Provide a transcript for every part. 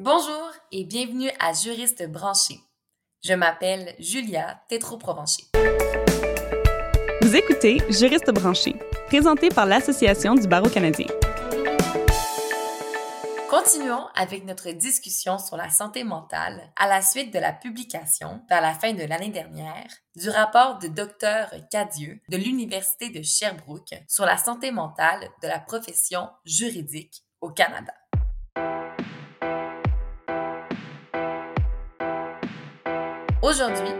Bonjour et bienvenue à Juriste branché. Je m'appelle Julia Tétro-Provencher. Vous écoutez Juriste branché, présenté par l'Association du barreau canadien. Continuons avec notre discussion sur la santé mentale à la suite de la publication, vers la fin de l'année dernière, du rapport de Dr Cadieux de l'Université de Sherbrooke sur la santé mentale de la profession juridique au Canada. Aujourd'hui,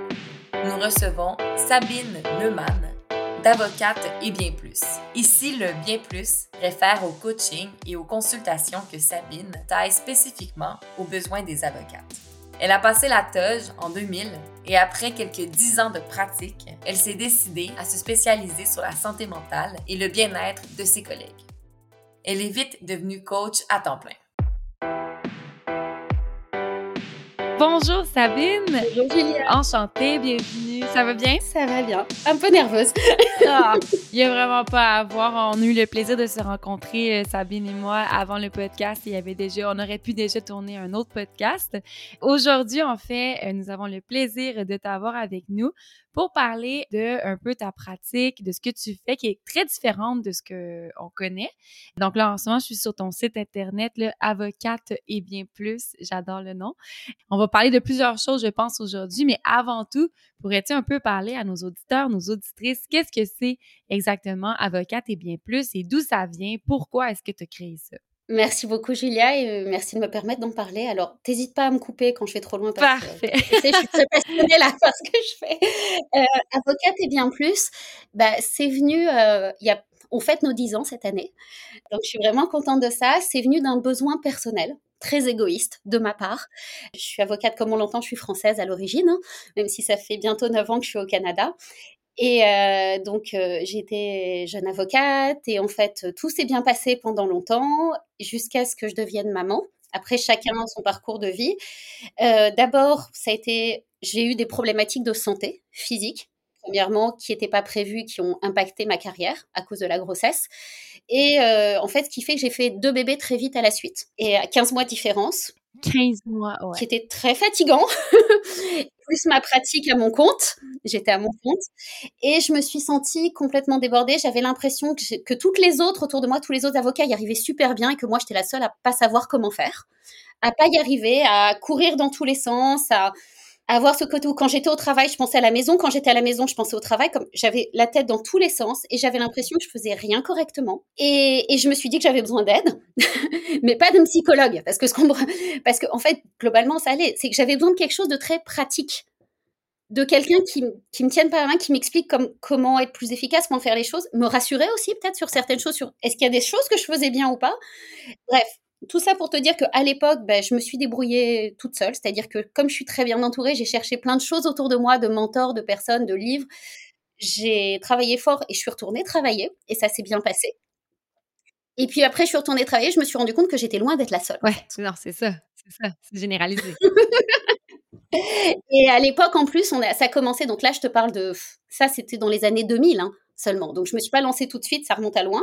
nous recevons Sabine Neumann, d'Avocate et bien plus. Ici, le bien plus réfère au coaching et aux consultations que Sabine taille spécifiquement aux besoins des avocates. Elle a passé la toge en 2000 et après quelques dix ans de pratique, elle s'est décidée à se spécialiser sur la santé mentale et le bien-être de ses collègues. Elle est vite devenue coach à temps plein. Bonjour Sabine. Bonjour Julia. Enchantée, bienvenue. Ça va bien? Ça va bien. Un peu nerveuse. ah, il n'y a vraiment pas à voir. On a eu le plaisir de se rencontrer, euh, Sabine et moi, avant le podcast. Il y avait déjà, on aurait pu déjà tourner un autre podcast. Aujourd'hui, en fait, euh, nous avons le plaisir de t'avoir avec nous pour parler de un peu ta pratique, de ce que tu fais, qui est très différente de ce que on connaît. Donc là, en ce moment, je suis sur ton site internet, le avocate et bien plus. J'adore le nom. On va parler de plusieurs choses, je pense, aujourd'hui, mais avant tout, pourrais-tu un peu parler à nos auditeurs, nos auditrices, qu'est-ce que c'est exactement avocate et bien plus et d'où ça vient? Pourquoi est-ce que tu as créé ça? Merci beaucoup, Julia, et euh, merci de me permettre d'en parler. Alors, t'hésites pas à me couper quand je vais trop loin. Parce Parfait. Que, je suis très passionnée là par ce que je fais. Euh, avocate et bien plus, bah, c'est venu, euh, y a, on fête nos 10 ans cette année. Donc, je suis vraiment contente de ça. C'est venu d'un besoin personnel très égoïste de ma part. Je suis avocate comme on l'entend, je suis française à l'origine, hein, même si ça fait bientôt 9 ans que je suis au Canada. Et euh, donc, euh, j'étais jeune avocate et en fait, tout s'est bien passé pendant longtemps jusqu'à ce que je devienne maman. Après, chacun son parcours de vie. Euh, D'abord, ça a été, j'ai eu des problématiques de santé physique, premièrement, qui n'étaient pas prévues, qui ont impacté ma carrière à cause de la grossesse. Et en fait, ce qui fait que j'ai fait deux bébés très vite à la suite et à 15 mois de différence. 15 mois. Qui était très fatigant. Plus ma pratique à mon compte. J'étais à mon compte. Et je me suis sentie complètement débordée. J'avais l'impression que, que toutes les autres autour de moi, tous les autres avocats y arrivaient super bien et que moi, j'étais la seule à pas savoir comment faire. À pas y arriver, à courir dans tous les sens, à, avoir ce côté où quand j'étais au travail, je pensais à la maison, quand j'étais à la maison, je pensais au travail, comme j'avais la tête dans tous les sens et j'avais l'impression que je faisais rien correctement. Et, et je me suis dit que j'avais besoin d'aide, mais pas d'un psychologue, parce que ce qu'on, parce que en fait, globalement, ça allait. C'est que j'avais besoin de quelque chose de très pratique, de quelqu'un qui, qui me tienne par la main, qui m'explique comme, comment être plus efficace, comment faire les choses, me rassurer aussi peut-être sur certaines choses, sur est-ce qu'il y a des choses que je faisais bien ou pas. Bref, tout ça pour te dire qu'à l'époque, ben, je me suis débrouillée toute seule. C'est-à-dire que comme je suis très bien entourée, j'ai cherché plein de choses autour de moi, de mentors, de personnes, de livres. J'ai travaillé fort et je suis retournée travailler et ça s'est bien passé. Et puis après, je suis retournée travailler, je me suis rendu compte que j'étais loin d'être la seule. Ouais, non, c'est ça, c'est ça, c'est généralisé. et à l'époque, en plus, on a, ça a commencé, donc là, je te parle de, ça, c'était dans les années 2000, hein seulement. Donc je me suis pas lancée tout de suite, ça remonte à loin.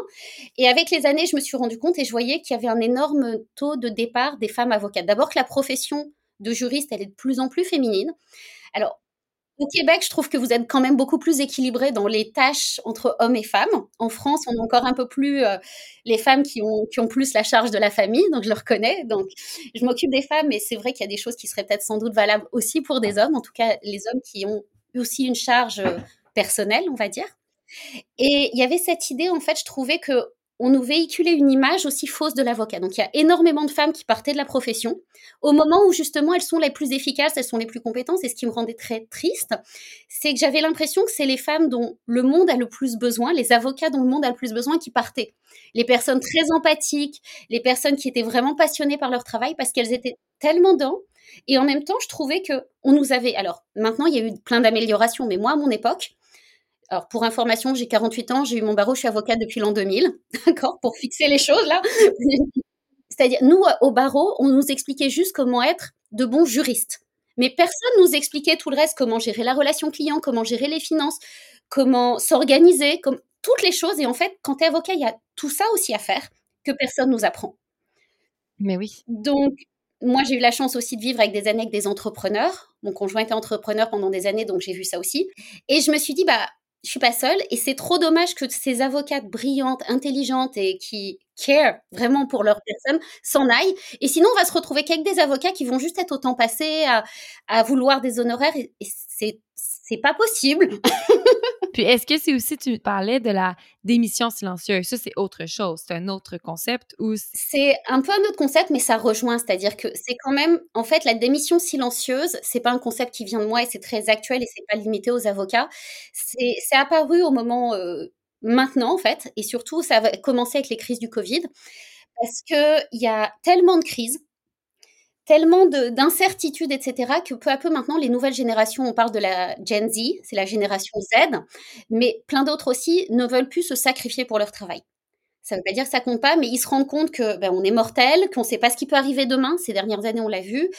Et avec les années, je me suis rendu compte et je voyais qu'il y avait un énorme taux de départ des femmes avocates. D'abord que la profession de juriste, elle est de plus en plus féminine. Alors au Québec, je trouve que vous êtes quand même beaucoup plus équilibré dans les tâches entre hommes et femmes. En France, on a encore un peu plus euh, les femmes qui ont, qui ont plus la charge de la famille, donc je le reconnais. Donc, je m'occupe des femmes, mais c'est vrai qu'il y a des choses qui seraient peut-être sans doute valables aussi pour des hommes, en tout cas les hommes qui ont aussi une charge euh, personnelle, on va dire. Et il y avait cette idée, en fait, je trouvais que on nous véhiculait une image aussi fausse de l'avocat. Donc il y a énormément de femmes qui partaient de la profession au moment où justement elles sont les plus efficaces, elles sont les plus compétentes. Et ce qui me rendait très triste, c'est que j'avais l'impression que c'est les femmes dont le monde a le plus besoin, les avocats dont le monde a le plus besoin qui partaient. Les personnes très empathiques, les personnes qui étaient vraiment passionnées par leur travail parce qu'elles étaient tellement dans. Et en même temps, je trouvais que on nous avait. Alors maintenant, il y a eu plein d'améliorations, mais moi, à mon époque, alors, pour information, j'ai 48 ans, j'ai eu mon barreau, je suis avocate depuis l'an 2000, d'accord, pour fixer les choses là. C'est-à-dire, nous, au barreau, on nous expliquait juste comment être de bons juristes. Mais personne nous expliquait tout le reste, comment gérer la relation client, comment gérer les finances, comment s'organiser, comme toutes les choses. Et en fait, quand tu es avocat, il y a tout ça aussi à faire que personne nous apprend. Mais oui. Donc, moi, j'ai eu la chance aussi de vivre avec des années avec des entrepreneurs. Mon conjoint était entrepreneur pendant des années, donc j'ai vu ça aussi. Et je me suis dit, bah, je suis pas seule et c'est trop dommage que ces avocates brillantes, intelligentes et qui care vraiment pour leur personne s'en aillent. Et sinon, on va se retrouver qu'avec des avocats qui vont juste être au temps passé à, à vouloir des honoraires et, et c'est c'est pas possible. Puis est-ce que c'est aussi, tu parlais de la démission silencieuse, ça c'est autre chose, c'est un autre concept ou c'est un peu un autre concept, mais ça rejoint, c'est-à-dire que c'est quand même, en fait, la démission silencieuse, c'est pas un concept qui vient de moi et c'est très actuel et c'est pas limité aux avocats. C'est apparu au moment euh, maintenant en fait, et surtout ça a commencé avec les crises du Covid, parce que il y a tellement de crises tellement d'incertitudes, etc., que peu à peu maintenant, les nouvelles générations, on parle de la Gen Z, c'est la génération Z, mais plein d'autres aussi ne veulent plus se sacrifier pour leur travail. Ça ne veut pas dire que ça compte pas, mais ils se rendent compte que ben, on est mortel, qu'on ne sait pas ce qui peut arriver demain. Ces dernières années, on l'a vu.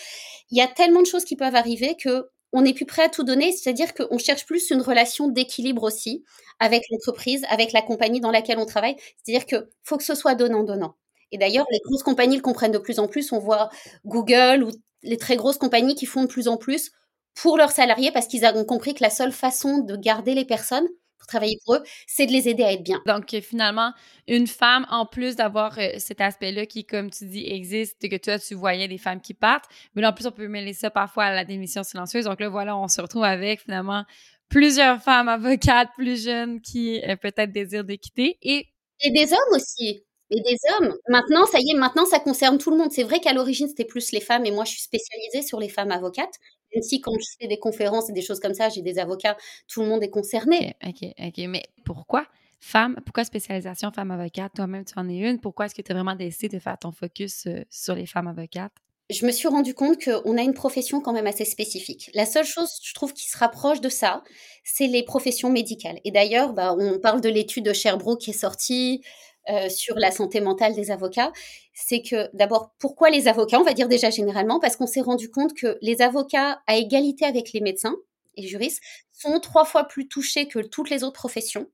Il y a tellement de choses qui peuvent arriver que on n'est plus prêt à tout donner. C'est-à-dire qu'on cherche plus une relation d'équilibre aussi avec l'entreprise, avec la compagnie dans laquelle on travaille. C'est-à-dire que faut que ce soit donnant-donnant. Et d'ailleurs, les grosses compagnies le comprennent de plus en plus. On voit Google ou les très grosses compagnies qui font de plus en plus pour leurs salariés parce qu'ils ont compris que la seule façon de garder les personnes pour travailler pour eux, c'est de les aider à être bien. Donc finalement, une femme, en plus d'avoir euh, cet aspect-là qui, comme tu dis, existe, que toi, tu voyais des femmes qui partent, mais là, en plus, on peut mêler ça parfois à la démission silencieuse. Donc là, voilà, on se retrouve avec finalement plusieurs femmes avocates plus jeunes qui euh, peut-être désirent de quitter et... Et des hommes aussi. Et des hommes. Maintenant, ça y est, maintenant, ça concerne tout le monde. C'est vrai qu'à l'origine, c'était plus les femmes, et moi, je suis spécialisée sur les femmes avocates. Même si, quand je fais des conférences et des choses comme ça, j'ai des avocats, tout le monde est concerné. OK, OK. Mais pourquoi femme? Pourquoi spécialisation femme avocate? Toi-même, tu en es une. Pourquoi est-ce que tu as vraiment décidé de faire ton focus euh, sur les femmes avocates? je me suis rendu compte qu'on a une profession quand même assez spécifique. La seule chose, je trouve, qui se rapproche de ça, c'est les professions médicales. Et d'ailleurs, bah, on parle de l'étude de Sherbrooke qui est sortie, euh, sur la santé mentale des avocats, c'est que d'abord, pourquoi les avocats On va dire déjà généralement, parce qu'on s'est rendu compte que les avocats, à égalité avec les médecins et juristes, sont trois fois plus touchés que toutes les autres professions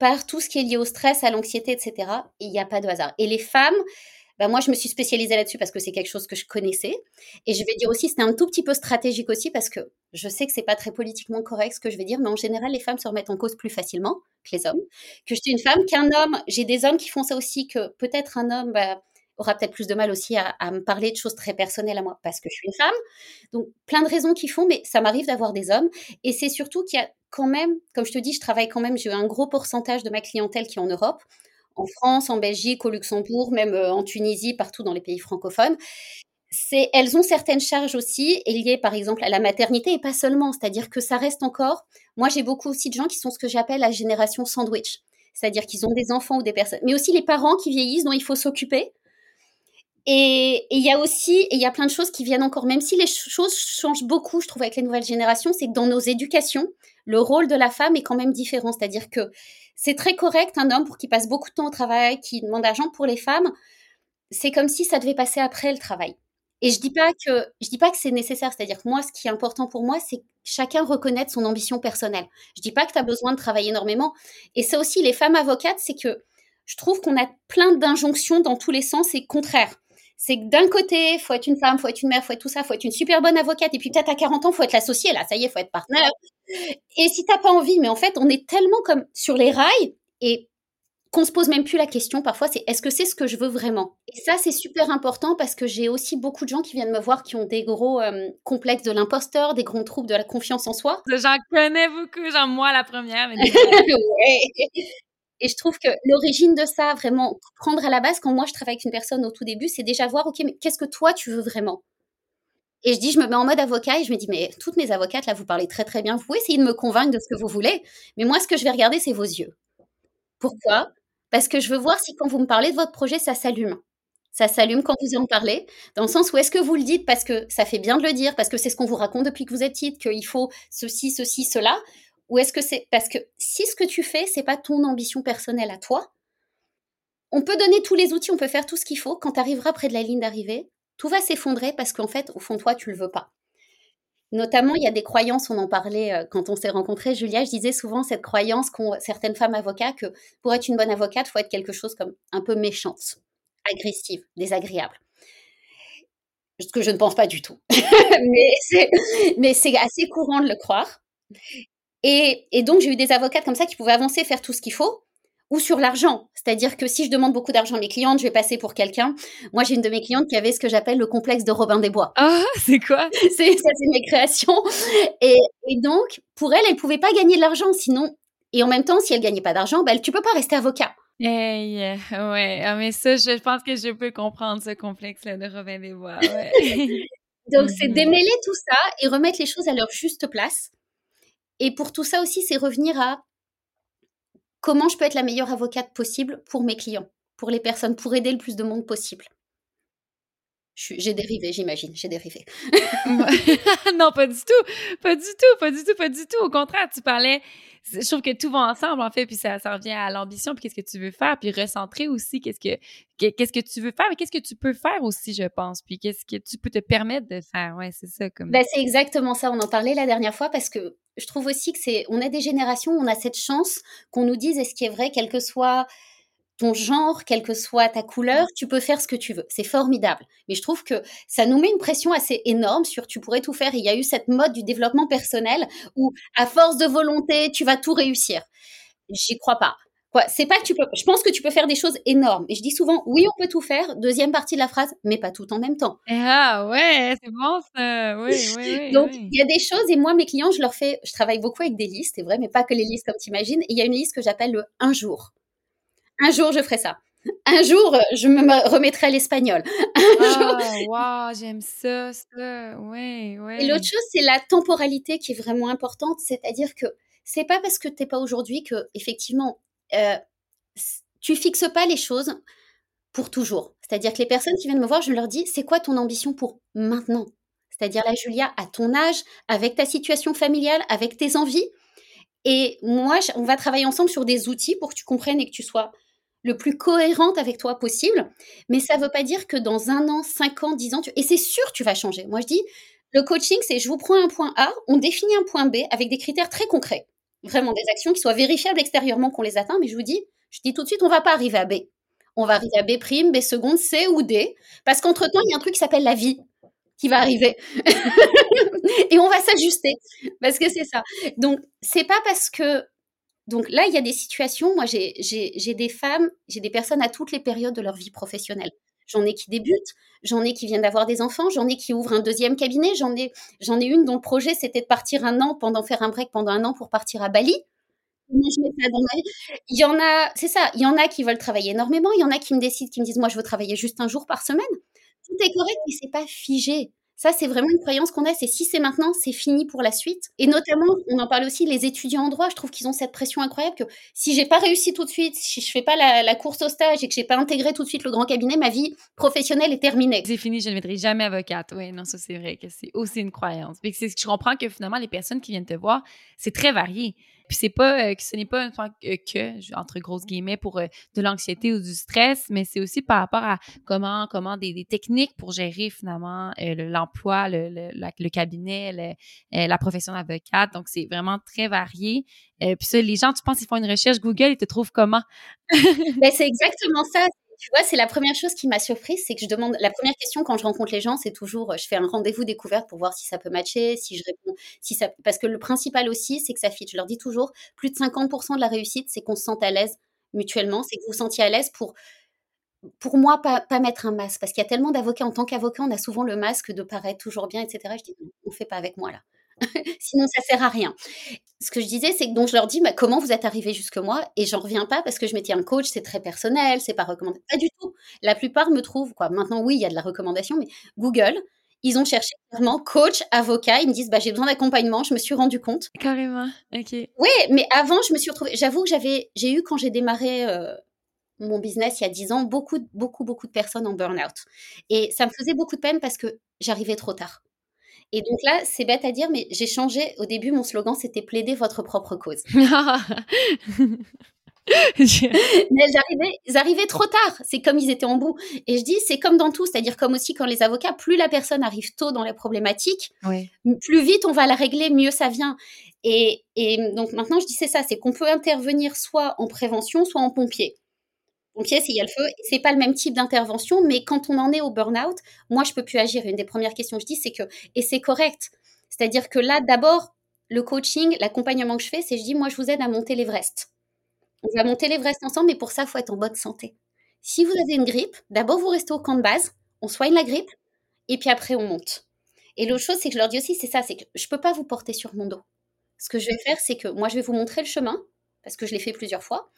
par tout ce qui est lié au stress, à l'anxiété, etc. Et il n'y a pas de hasard. Et les femmes, bah, moi, je me suis spécialisée là-dessus parce que c'est quelque chose que je connaissais. Et je vais dire aussi, c'était un tout petit peu stratégique aussi parce que je sais que c'est pas très politiquement correct ce que je vais dire, mais en général, les femmes se remettent en cause plus facilement que les hommes. Que je suis une femme, qu'un homme, j'ai des hommes qui font ça aussi, que peut-être un homme bah, aura peut-être plus de mal aussi à, me parler de choses très personnelles à moi parce que je suis une femme. Donc, plein de raisons qui font, mais ça m'arrive d'avoir des hommes. Et c'est surtout qu'il y a quand même, comme je te dis, je travaille quand même, j'ai un gros pourcentage de ma clientèle qui est en Europe en France, en Belgique, au Luxembourg, même euh, en Tunisie, partout dans les pays francophones. Elles ont certaines charges aussi liées par exemple à la maternité et pas seulement, c'est-à-dire que ça reste encore. Moi, j'ai beaucoup aussi de gens qui sont ce que j'appelle la génération sandwich, c'est-à-dire qu'ils ont des enfants ou des personnes, mais aussi les parents qui vieillissent dont il faut s'occuper. Et il y a aussi, il y a plein de choses qui viennent encore, même si les choses changent beaucoup, je trouve, avec les nouvelles générations, c'est que dans nos éducations, le rôle de la femme est quand même différent. C'est-à-dire que c'est très correct un homme pour qui passe beaucoup de temps au travail, qui demande d'argent pour les femmes. C'est comme si ça devait passer après le travail. Et je dis pas que je dis pas que c'est nécessaire, c'est-à-dire que moi ce qui est important pour moi c'est chacun reconnaisse son ambition personnelle. Je dis pas que tu as besoin de travailler énormément et c'est aussi les femmes avocates, c'est que je trouve qu'on a plein d'injonctions dans tous les sens et contraire. C'est que d'un côté, faut être une femme, faut être une mère, faut être tout ça, faut être une super bonne avocate et puis peut-être à 40 ans, faut être l'associé là, ça y est, faut être partenaire. Et si t'as pas envie, mais en fait, on est tellement comme sur les rails et qu'on se pose même plus la question parfois, c'est est-ce que c'est ce que je veux vraiment? Et ça, c'est super important parce que j'ai aussi beaucoup de gens qui viennent me voir qui ont des gros euh, complexes de l'imposteur, des grands troubles de la confiance en soi. J'en connais beaucoup, genre moi la première. Mais Et je trouve que l'origine de ça, vraiment, prendre à la base, quand moi je travaille avec une personne au tout début, c'est déjà voir, OK, mais qu'est-ce que toi tu veux vraiment? Et je dis, je me mets en mode avocat et je me dis, mais toutes mes avocates, là, vous parlez très très bien. Vous pouvez essayer de me convaincre de ce que vous voulez. Mais moi, ce que je vais regarder, c'est vos yeux. Pourquoi? Parce que je veux voir si quand vous me parlez de votre projet, ça s'allume. Ça s'allume quand vous en parlez, dans le sens où est-ce que vous le dites? Parce que ça fait bien de le dire, parce que c'est ce qu'on vous raconte depuis que vous êtes petite, qu'il faut ceci, ceci, cela, ou est-ce que c'est parce que si ce que tu fais, c'est pas ton ambition personnelle à toi, on peut donner tous les outils, on peut faire tout ce qu'il faut. Quand tu arriveras près de la ligne d'arrivée, tout va s'effondrer parce qu'en fait, au fond de toi, tu le veux pas. Notamment, il y a des croyances, on en parlait euh, quand on s'est rencontrés, Julia, je disais souvent cette croyance qu'ont certaines femmes avocats que pour être une bonne avocate, il faut être quelque chose comme un peu méchante, agressive, désagréable. ce que je ne pense pas du tout. mais c'est assez courant de le croire. Et, et donc, j'ai eu des avocates comme ça qui pouvaient avancer, faire tout ce qu'il faut, ou sur l'argent. C'est-à-dire que si je demande beaucoup d'argent à mes clientes, je vais passer pour quelqu'un. Moi, j'ai une de mes clientes qui avait ce que j'appelle le complexe de Robin des Bois. Ah, c'est quoi? C'est ça, c'est mes créations. Et, et, donc, pour elle, elle pouvait pas gagner de l'argent, sinon. Et en même temps, si elle gagnait pas d'argent, bah, tu peux pas rester avocat. Hey, ouais, ah, mais ça, je pense que je peux comprendre ce complexe-là de Robin des Bois. Ouais. donc, c'est mhm. démêler tout ça et remettre les choses à leur juste place. Et pour tout ça aussi, c'est revenir à comment je peux être la meilleure avocate possible pour mes clients, pour les personnes, pour aider le plus de monde possible. J'ai dérivé, j'imagine, j'ai dérivé. non, pas du tout, pas du tout, pas du tout, pas du tout. Au contraire, tu parlais, je trouve que tout va ensemble en fait, puis ça, ça revient à l'ambition, puis qu'est-ce que tu veux faire, puis recentrer aussi qu'est-ce que qu'est-ce que tu veux faire, mais qu'est-ce que tu peux faire aussi, je pense, puis qu'est-ce que tu peux te permettre de faire. Ouais, c'est ça comme. Ben, c'est exactement ça. On en parlait la dernière fois parce que je trouve aussi que c'est, on a des générations, où on a cette chance qu'on nous dise, est-ce qui est vrai, quel que soit ton genre, quelle que soit ta couleur, tu peux faire ce que tu veux. C'est formidable. Mais je trouve que ça nous met une pression assez énorme sur tu pourrais tout faire. il y a eu cette mode du développement personnel où, à force de volonté, tu vas tout réussir. J'y crois pas. Quoi, c'est pas que tu peux. Je pense que tu peux faire des choses énormes. Et je dis souvent, oui, on peut tout faire. Deuxième partie de la phrase, mais pas tout en même temps. Ah ouais, c'est bon ça. Oui, oui, oui. Donc il y a des choses et moi mes clients, je leur fais, je travaille beaucoup avec des listes, c'est vrai, mais pas que les listes comme tu imagines. Et il y a une liste que j'appelle le un jour un jour je ferai ça. Un jour, je me remettrai à l'espagnol. Ah, j'aime ça, ça. Ouais, ouais. Et l'autre chose, c'est la temporalité qui est vraiment importante. C'est-à-dire que c'est pas parce que t'es pas aujourd'hui que, effectivement, euh, tu fixes pas les choses pour toujours. C'est-à-dire que les personnes qui viennent me voir, je leur dis, c'est quoi ton ambition pour maintenant? C'est-à-dire, la Julia, à ton âge, avec ta situation familiale, avec tes envies. Et moi, on va travailler ensemble sur des outils pour que tu comprennes et que tu sois le plus cohérente avec toi possible. Mais ça ne veut pas dire que dans un an, cinq ans, dix ans, tu... et c'est sûr tu vas changer. Moi, je dis, le coaching, c'est je vous prends un point A, on définit un point B avec des critères très concrets. Vraiment des actions qui soient vérifiables extérieurement qu'on les atteint. Mais je vous dis, je dis tout de suite, on va pas arriver à B. On va arriver à B prime, B seconde, C ou D. Parce qu'entre-temps, il y a un truc qui s'appelle la vie qui va arriver. et on va s'ajuster. Parce que c'est ça. Donc, c'est pas parce que donc là, il y a des situations, moi j'ai des femmes, j'ai des personnes à toutes les périodes de leur vie professionnelle. J'en ai qui débutent, j'en ai qui viennent d'avoir des enfants, j'en ai qui ouvrent un deuxième cabinet, j'en ai, une dont le projet c'était de partir un an pendant faire un break pendant un an pour partir à Bali. Il y en a, c'est ça, il y en a qui veulent travailler énormément, il y en a qui me décident, qui me disent moi je veux travailler juste un jour par semaine. Tout est correct, mais c'est pas figé. Ça, c'est vraiment une croyance qu'on a, c'est si c'est maintenant, c'est fini pour la suite. Et notamment, on en parle aussi, les étudiants en droit, je trouve qu'ils ont cette pression incroyable que si j'ai pas réussi tout de suite, si je fais pas la, course au stage et que j'ai pas intégré tout de suite le grand cabinet, ma vie professionnelle est terminée. C'est fini, je ne deviendrai jamais avocate. Oui, non, ça c'est vrai que c'est aussi une croyance. C'est je comprends que finalement, les personnes qui viennent te voir, c'est très varié. Puis c'est pas euh, que ce n'est pas que, entre grosses guillemets, pour euh, de l'anxiété ou du stress, mais c'est aussi par rapport à comment, comment des, techniques pour gérer finalement euh, l'emploi, le, le, cabinet, la profession d'avocate. Donc c'est vraiment très varié. puis ça, les gens, tu penses, ils font une recherche Google, ils te trouvent comment? ben, c'est exactement ça tu vois, c'est la première chose qui m'a surprise, c'est que je demande, la première question quand je rencontre les gens, c'est toujours, je fais un rendez-vous découverte pour voir si ça peut matcher, si je réponds, si ça, parce que le principal aussi, c'est que ça fit. Je leur dis toujours, plus de 50% de la réussite, c'est qu'on se sente à l'aise mutuellement, c'est que vous vous sentiez à l'aise pour, pour moi, pas, pas mettre un masque, parce qu'il y a tellement d'avocats, en tant qu'avocat, on a souvent le masque de paraître toujours bien, etc. Je dis, on fait pas avec moi là. Sinon, ça sert à rien. Ce que je disais, c'est que donc je leur dis, bah, comment vous êtes arrivé jusque moi? Et j'en reviens pas parce que je m'étais un coach, c'est très personnel, c'est pas recommandé. Pas du tout. La plupart me trouvent, quoi. Maintenant, oui, il y a de la recommandation, mais Google, ils ont cherché vraiment coach, avocat. Ils me disent, bah, j'ai besoin d'accompagnement. Je me suis rendu compte. Carrément. Ok. Oui, mais avant, je me suis retrouvée. J'avoue que j'avais, j'ai eu quand j'ai démarré. Euh, mon business il y a 10 ans, beaucoup, beaucoup, beaucoup de personnes en burn-out. Et ça me faisait beaucoup de peine parce que j'arrivais trop tard. Et donc là, c'est bête à dire, mais j'ai changé. Au début, mon slogan, c'était plaider votre propre cause. mais ils arrivaient, trop tard. C'est comme ils étaient en bout. Et je dis, c'est comme dans tout. C'est-à-dire comme aussi quand les avocats, plus la personne arrive tôt dans la problématique, plus vite on va la régler, mieux ça vient. Et, et donc maintenant, je dis, c'est ça, c'est qu'on peut intervenir soit en prévention, soit en pompier pompiers s'il y a le feu. C'est pas le même type d'intervention, mais quand on en est au burn-out, moi, je peux plus agir. Une des premières questions que je dis, c'est que, et c'est correct. C'est-à-dire que là, d'abord, le coaching, l'accompagnement que je fais, c'est je dis, moi, je vous aide à monter l'Everest. On va monter l'Everest ensemble, mais pour ça, faut être en bonne santé. Si vous avez une grippe, d'abord, vous restez au camp de base, on soigne la grippe, et puis après, on monte. Et l'autre chose, c'est que je leur dis aussi, c'est ça, c'est que je ne peux pas vous porter sur mon dos. Ce que je vais faire, c'est que moi, je vais vous montrer le chemin, parce que je l'ai fait plusieurs fois.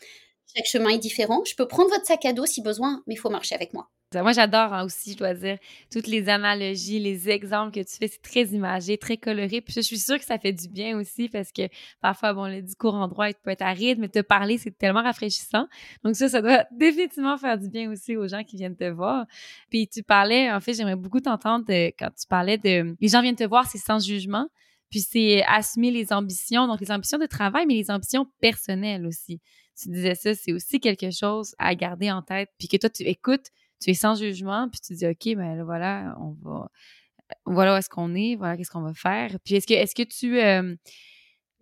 Chaque chemin est différent. Je peux prendre votre sac à dos si besoin, mais il faut marcher avec moi. Moi, j'adore hein, aussi, je dois dire, toutes les analogies, les exemples que tu fais. C'est très imagé, très coloré. Puis je suis sûre que ça fait du bien aussi parce que parfois, bon, le discours en droit peut être aride, mais te parler, c'est tellement rafraîchissant. Donc ça, ça doit définitivement faire du bien aussi aux gens qui viennent te voir. Puis tu parlais, en fait, j'aimerais beaucoup t'entendre quand tu parlais de... Les gens viennent te voir, c'est sans jugement. Puis c'est assumer les ambitions, donc les ambitions de travail, mais les ambitions personnelles aussi tu disais ça, c'est aussi quelque chose à garder en tête. Puis que toi, tu écoutes, tu es sans jugement, puis tu dis, OK, ben là, voilà, on va. Voilà où est-ce qu'on est, voilà qu'est-ce qu'on va faire. Puis est-ce que, est-ce que tu. Euh,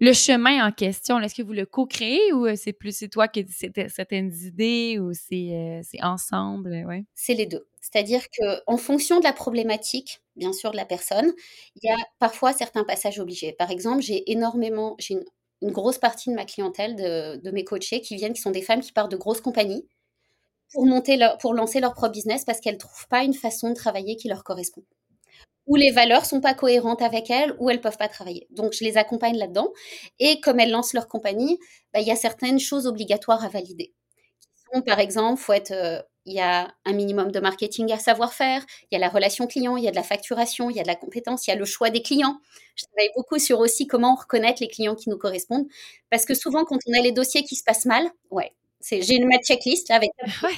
le chemin en question, est-ce que vous le co-créez ou euh, c'est plus c'est toi qui as certaines idées ou c'est, euh, ensemble? Ouais? C'est les deux. C'est-à-dire que fonction de la problématique, bien sûr, de la personne, il y a parfois certains passages obligés. Par exemple, j'ai énormément, j'ai une une grosse partie de ma clientèle, de, mes coachés qui viennent, qui sont des femmes qui partent de grosses compagnies pour, monter pour lancer leur propre business parce qu'elles ne trouvent pas une façon de travailler qui leur correspond. Ou les valeurs sont pas cohérentes avec elles, ou elles peuvent pas travailler. Donc, je les accompagne là-dedans. Et comme elles lancent leur compagnie, bah, il y a certaines choses obligatoires à valider. par exemple, faut être euh, il y a un minimum de marketing à savoir faire, il y a la relation client, il y a de la facturation, il y a de la compétence, il y a le choix des clients. Je travaille beaucoup sur aussi comment reconnaître les clients qui nous correspondent, parce que souvent quand on a les dossiers qui se passent mal, ouais, c'est j'ai une ma checklist là avec. Ouais.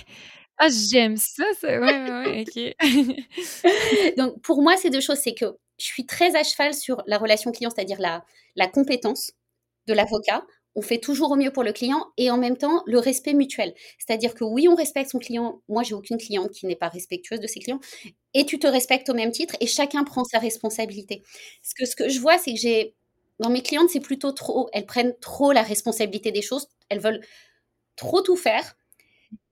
Ah, j'aime ça, ça. Ouais, ouais, ok. Donc pour moi, c'est deux choses, c'est que je suis très à cheval sur la relation client, c'est-à-dire la, la compétence de l'avocat on fait toujours au mieux pour le client et en même temps le respect mutuel. C'est-à-dire que oui, on respecte son client. Moi, j'ai aucune cliente qui n'est pas respectueuse de ses clients et tu te respectes au même titre et chacun prend sa responsabilité. Ce que, ce que je vois, c'est que j'ai dans mes clientes, c'est plutôt trop, elles prennent trop la responsabilité des choses, elles veulent trop tout faire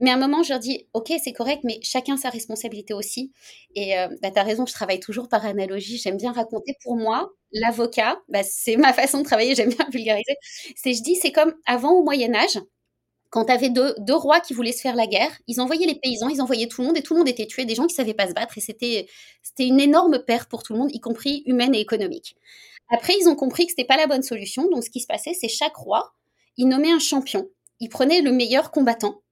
mais à un moment, je leur dis, OK, c'est correct, mais chacun sa responsabilité aussi. Et euh, bah, tu as raison, je travaille toujours par analogie. J'aime bien raconter. Pour moi, l'avocat, bah, c'est ma façon de travailler, j'aime bien vulgariser. C'est, je dis, c'est comme avant au Moyen-Âge, quand tu avais deux, deux, rois qui voulaient se faire la guerre, ils envoyaient les paysans, ils envoyaient tout le monde et tout le monde était tué, des gens qui savaient pas se battre et c'était, c'était une énorme perte pour tout le monde, y compris humaine et économique. Après, ils ont compris que c'était pas la bonne solution, donc ce qui se passait, c'est chaque roi, il nommait un champion. Il prenait le meilleur combattant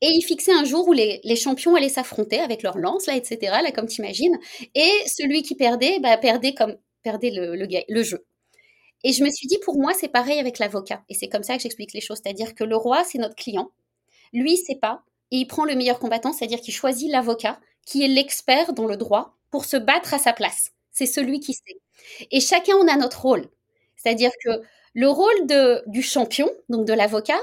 et il fixait un jour où les, champions allaient s'affronter avec leurs lances, là, etc., là, comme tu imagines. Et celui qui perdait, bah, perdait comme perdait le, le, jeu. Et je me suis dit, pour moi, c'est pareil avec l'avocat. Et c'est comme ça que j'explique les choses. C'est-à-dire que le roi, c'est notre client. Lui, c'est pas. Et il prend le meilleur combattant, c'est-à-dire qu'il choisit l'avocat, qui est l'expert dans le droit, pour se battre à sa place. C'est celui qui sait. Et chacun, on a notre rôle. C'est-à-dire que le rôle de, du champion, donc de l'avocat,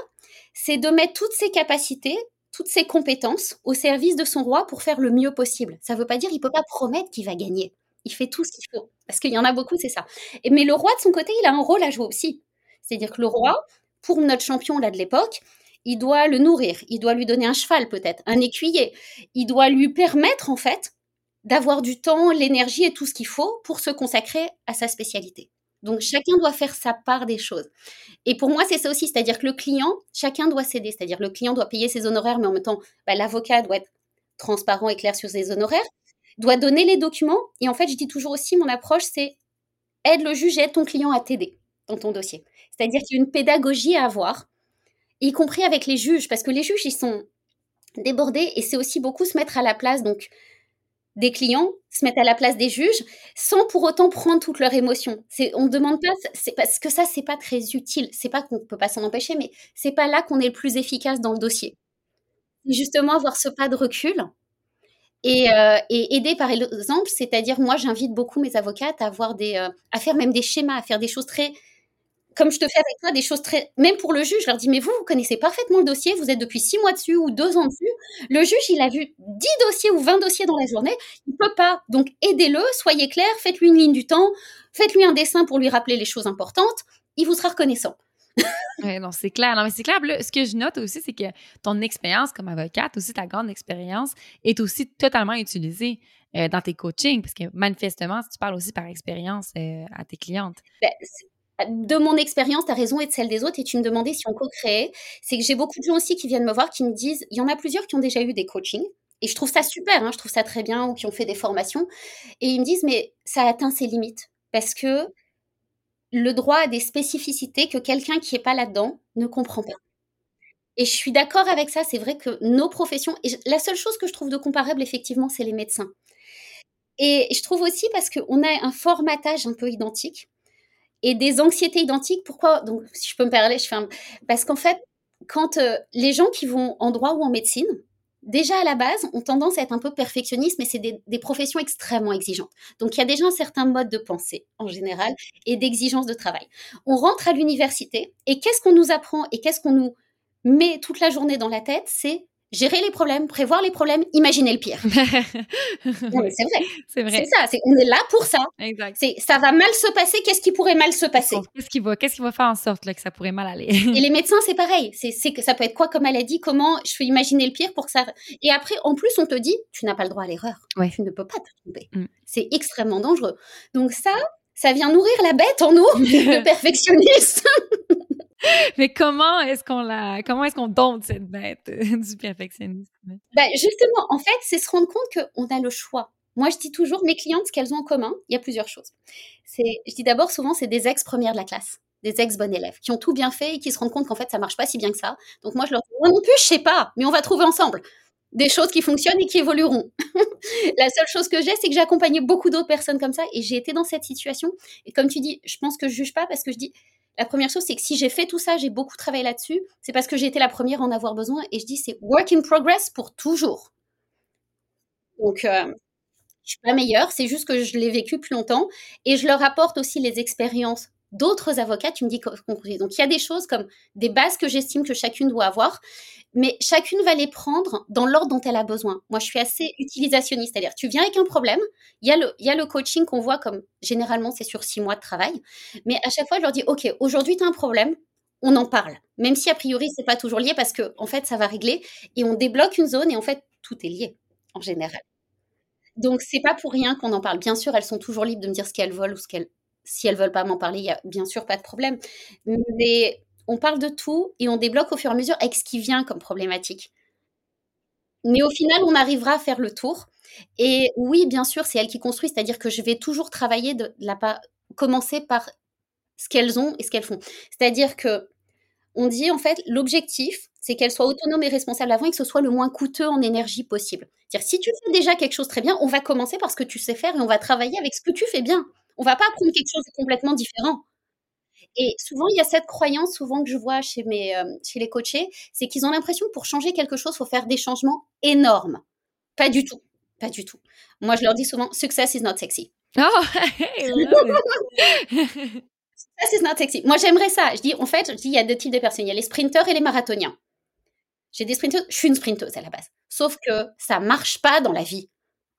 c'est de mettre toutes ses capacités, toutes ses compétences au service de son roi pour faire le mieux possible. Ça ne veut pas dire qu'il peut pas promettre qu'il va gagner. Il fait tout ce qu'il faut. Parce qu'il y en a beaucoup, c'est ça. mais le roi, de son côté, il a un rôle à jouer aussi. C'est-à-dire que le roi, pour notre champion là de l'époque, il doit le nourrir, il doit lui donner un cheval peut-être, un écuyer. Il doit lui permettre en fait d'avoir du temps, l'énergie et tout ce qu'il faut pour se consacrer à sa spécialité. Donc chacun doit faire sa part des choses. Et pour moi, c'est ça aussi, c'est-à-dire que le client, chacun doit céder, c'est-à-dire le client doit payer ses honoraires, mais en même temps, bah, l'avocat doit être transparent et clair sur ses honoraires, doit donner les documents. Et en fait, je dis toujours aussi, mon approche, c'est aide le juge, aide ton client à t'aider dans ton dossier. C'est-à-dire qu'il y a une pédagogie à avoir, y compris avec les juges, parce que les juges, ils sont débordés et c'est aussi beaucoup se mettre à la place. Donc, des clients, se mettre à la place des juges, sans pour autant prendre toutes leurs émotions. On ne demande pas, c'est parce que ça, c'est pas très utile. C'est pas qu'on ne peut pas s'en empêcher, mais c'est pas là qu'on est le plus efficace dans le dossier. Justement, avoir ce pas de recul et, euh, et aider par exemple, c'est-à-dire moi, j'invite beaucoup mes avocates à avoir des, euh, à faire même des schémas, à faire des choses très comme je te fais avec toi, des choses très. Même pour le juge, je leur dis Mais vous, vous connaissez parfaitement le dossier, vous êtes depuis six mois dessus ou deux ans dessus. Le juge, il a vu 10 dossiers ou 20 dossiers dans la journée. Il peut pas. Donc, aidez-le, soyez clair, faites-lui une ligne du temps, faites-lui un dessin pour lui rappeler les choses importantes. Il vous sera reconnaissant. oui, non, c'est clair. Non, mais c'est clair. ce que je note aussi, c'est que ton expérience comme avocate, aussi ta grande expérience, est aussi totalement utilisée euh, dans tes coachings, parce que manifestement, tu parles aussi par expérience euh, à tes clientes. Ben, de mon expérience, ta raison et de celle des autres, et tu me demandais si on co-créait, c'est que j'ai beaucoup de gens aussi qui viennent me voir, qui me disent, il y en a plusieurs qui ont déjà eu des coachings, et je trouve ça super, hein, je trouve ça très bien, ou qui ont fait des formations, et ils me disent, mais ça atteint ses limites, parce que le droit a des spécificités que quelqu'un qui n'est pas là-dedans ne comprend pas. Et je suis d'accord avec ça, c'est vrai que nos professions, et la seule chose que je trouve de comparable, effectivement, c'est les médecins. Et je trouve aussi parce qu'on a un formatage un peu identique et des anxiétés identiques. Pourquoi Donc, si je peux me parler, je fais. Parce qu'en fait, quand euh, les gens qui vont en droit ou en médecine, déjà à la base, ont tendance à être un peu perfectionnistes, mais c'est des, professions extrêmement exigeantes. Donc, il y a déjà un certain mode de pensée en général et d'exigence de travail. On rentre à l'université et qu'est-ce qu'on nous apprend et qu'est-ce qu'on nous met toute la journée dans la tête? C'est gérer les problèmes, prévoir les problèmes, imaginer le pire. c'est vrai. C'est vrai. C'est ça. on est là pour ça. Exact. C'est, ça va mal se passer. Qu'est-ce qui pourrait mal se passer? Qu'est-ce qui va, qu'est-ce qui va faire en sorte là, que ça pourrait mal aller? Et les médecins, c'est pareil. C'est, c'est que ça peut être quoi comme maladie? Comment je peux imaginer le pire pour que ça. Et après, en plus, on te dit, tu n'as pas le droit à l'erreur. Ouais. Tu ne peux pas te tromper. Mm. C'est extrêmement dangereux. Donc ça, ça vient nourrir la bête en nous de perfectionnistes. Mais comment est-ce qu'on la, comment est-ce qu'on dompte cette bête du perfectionnisme? Ben justement, en fait, c'est se rendre compte qu'on a le choix. Moi, je dis toujours, mes clientes, ce qu'elles ont en commun, il y a plusieurs choses. C'est, je dis d'abord, souvent, c'est des ex-premières de la classe, des ex-bonnes élèves, qui ont tout bien fait et qui se rendent compte qu'en fait, ça marche pas si bien que ça. Donc, moi, je leur dis, non plus, je sais pas, mais on va trouver ensemble des choses qui fonctionnent et qui évolueront. la seule chose que j'ai, c'est que j'ai accompagné beaucoup d'autres personnes comme ça et j'ai été dans cette situation. Et comme tu dis, je pense que je juge pas parce que je dis, la première chose, c'est que si j'ai fait tout ça, j'ai beaucoup travaillé là-dessus, c'est parce que j'ai été la première à en avoir besoin. Et je dis, c'est work in progress pour toujours. Donc, euh, je suis pas meilleure, c'est juste que je l'ai vécu plus longtemps. Et je leur apporte aussi les expériences d'autres avocats. Tu me dis Donc, il y a des choses comme des bases que j'estime que chacune doit avoir mais chacune va les prendre dans l'ordre dont elle a besoin. Moi, je suis assez utilisationniste, c'est-à-dire tu viens avec un problème, il y a le, il y a le coaching qu'on voit comme généralement c'est sur six mois de travail, mais à chaque fois je leur dis ok, aujourd'hui tu as un problème, on en parle, même si a priori c'est pas toujours lié parce que en fait ça va régler et on débloque une zone et en fait tout est lié en général. Donc c'est pas pour rien qu'on en parle. Bien sûr, elles sont toujours libres de me dire ce qu'elles veulent ou ce qu'elles si elles veulent pas m'en parler, il y a bien sûr pas de problème. Mais on parle de tout et on débloque au fur et à mesure avec ce qui vient comme problématique. Mais au final, on arrivera à faire le tour. Et oui, bien sûr, c'est elle qui construit, c'est-à-dire que je vais toujours travailler de la commencer par ce qu'elles ont et ce qu'elles font. C'est-à-dire que on dit en fait l'objectif, c'est qu'elles soient autonomes et responsables avant et que ce soit le moins coûteux en énergie possible. C'est-à-dire si tu fais déjà quelque chose très bien, on va commencer par ce que tu sais faire et on va travailler avec ce que tu fais bien. On va pas apprendre quelque chose de complètement différent. Et souvent, il y a cette croyance, souvent que je vois chez, mes, euh, chez les coachés, c'est qu'ils ont l'impression que pour changer quelque chose, il faut faire des changements énormes. Pas du tout. Pas du tout. Moi, je leur dis souvent, success is not sexy. Oh, success is not sexy. Moi, j'aimerais ça. Je dis, en fait, je dis, il y a deux types de personnes. Il y a les sprinteurs et les marathoniens. J'ai des sprinteuses, je suis une sprinteuse à la base. Sauf que ça marche pas dans la vie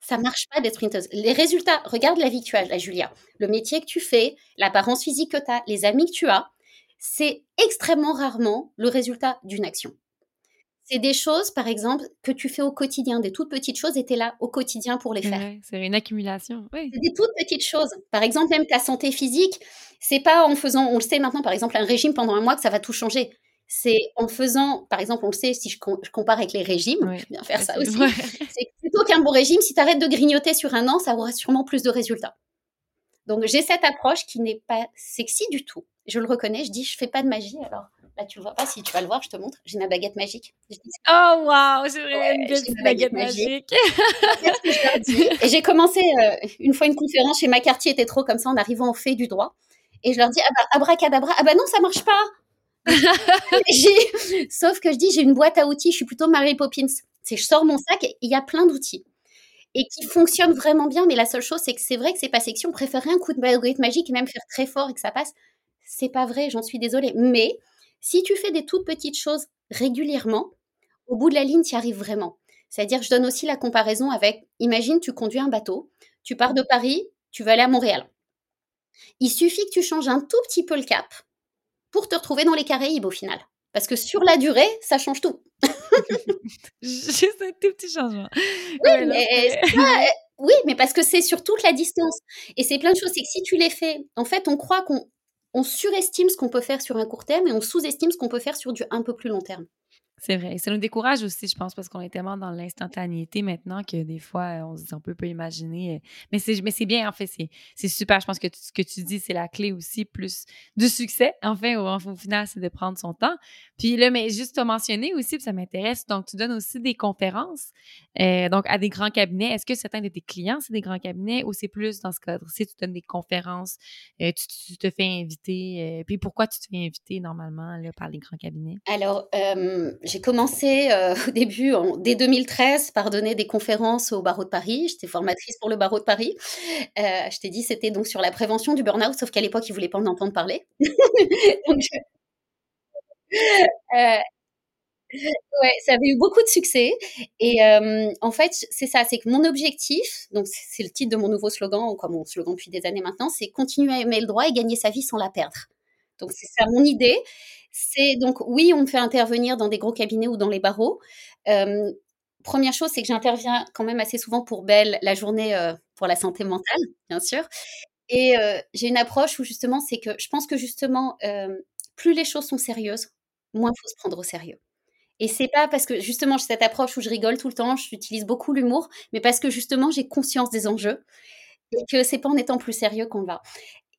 ça marche pas d'être sprinteuse. Les résultats, regarde la vie que tu as, la Julia. Le métier que tu fais, l'apparence physique que tu as, les amis que tu as, c'est extrêmement rarement le résultat d'une action. C'est des choses, par exemple, que tu fais au quotidien, des toutes petites choses, et tu es là au quotidien pour les faire. c'est une accumulation. C'est des toutes petites choses. Par exemple, même ta santé physique, c'est pas en faisant, on le sait maintenant, par exemple, un régime pendant un mois que ça va tout changer c'est en faisant, par exemple, on le sait, si je, compare avec les régimes, je vais bien faire ça aussi, c'est plutôt qu'un bon régime, si tu arrêtes de grignoter sur un an, ça aura sûrement plus de résultats. Donc j'ai cette approche qui n'est pas sexy du tout. Je le reconnais, je dis, je fais pas de magie, alors là tu le vois pas, si tu vas le voir, je te montre, j'ai ma baguette magique. oh waouh, c'est vrai, une baguette, magique. et j'ai commencé euh, une fois une conférence chez ma quartier était trop comme ça en arrivant au fait du droit. Et je leur dis, ah bah, abracadabra, ah bah non, ça marche pas. Sauf que je dis, j'ai une boîte à outils, je suis plutôt Mary Poppins. C'est je sors mon sac et il y a plein d'outils. Et qui fonctionnent vraiment bien, mais la seule chose, c'est que c'est vrai que c'est pas sexy. On un coup de baguette magique et même faire très fort et que ça passe. C'est pas vrai, j'en suis désolée. Mais si tu fais des toutes petites choses régulièrement, au bout de la ligne, tu y arrives vraiment. C'est-à-dire, je donne aussi la comparaison avec, imagine, tu conduis un bateau, tu pars de Paris, tu veux aller à Montréal. Il suffit que tu changes un tout petit peu le cap pour te retrouver dans les Caraïbes au final. Parce que sur la durée, ça change tout. Juste un tout petit changement. Oui, mais, oui mais parce que c'est sur toute la distance. Et c'est plein de choses. C'est que si tu les fais, en fait, on croit qu'on on surestime ce qu'on peut faire sur un court terme et on sous-estime ce qu'on peut faire sur du un peu plus long terme. C'est vrai. Ça nous décourage aussi, je pense, parce qu'on est tellement dans l'instantanéité maintenant que des fois, on se dit, on peut pas imaginer. Euh, mais c'est, mais c'est bien, en fait. C'est, super. Je pense que ce que tu dis, c'est la clé aussi, plus du succès. Enfin, au, au final, c'est de prendre son temps. Puis là, mais juste te mentionner aussi, ça m'intéresse. Donc, tu donnes aussi des conférences, euh, donc à des grands cabinets. Est-ce que certains de tes clients, c'est des grands cabinets ou c'est plus dans ce cadre? Si tu donnes des conférences, euh, tu, te fais inviter. puis pourquoi tu te fais inviter normalement là, par les grands cabinets? Alors, j'ai commencé euh, au début, en, dès 2013, par donner des conférences au barreau de Paris. J'étais formatrice pour le barreau de Paris. Euh, je t'ai dit, c'était donc sur la prévention du burn-out, sauf qu'à l'époque, ils ne voulaient pas en entendre parler. donc, euh, ouais, ça avait eu beaucoup de succès. Et en fait, c'est ça, c'est que mon objectif, donc c'est le titre de mon nouveau slogan, quoi, mon slogan depuis des années maintenant, c'est continuer à aimer le droit et gagner sa vie sans la perdre. Donc c'est ça mon idée. C'est donc oui, on me fait intervenir dans des gros cabinets ou dans les barreaux. première chose, c'est que j'interviens quand même assez souvent pour Belle la journée pour la santé mentale, bien sûr. Et j'ai une approche où justement, c'est que je pense que justement, plus les choses sont sérieuses, moins il faut se prendre au sérieux. Et c'est pas parce que justement j'ai cette approche où je rigole tout le temps, j'utilise beaucoup l'humour, mais parce que justement j'ai conscience des enjeux et que c'est pas en étant plus sérieux qu'on va.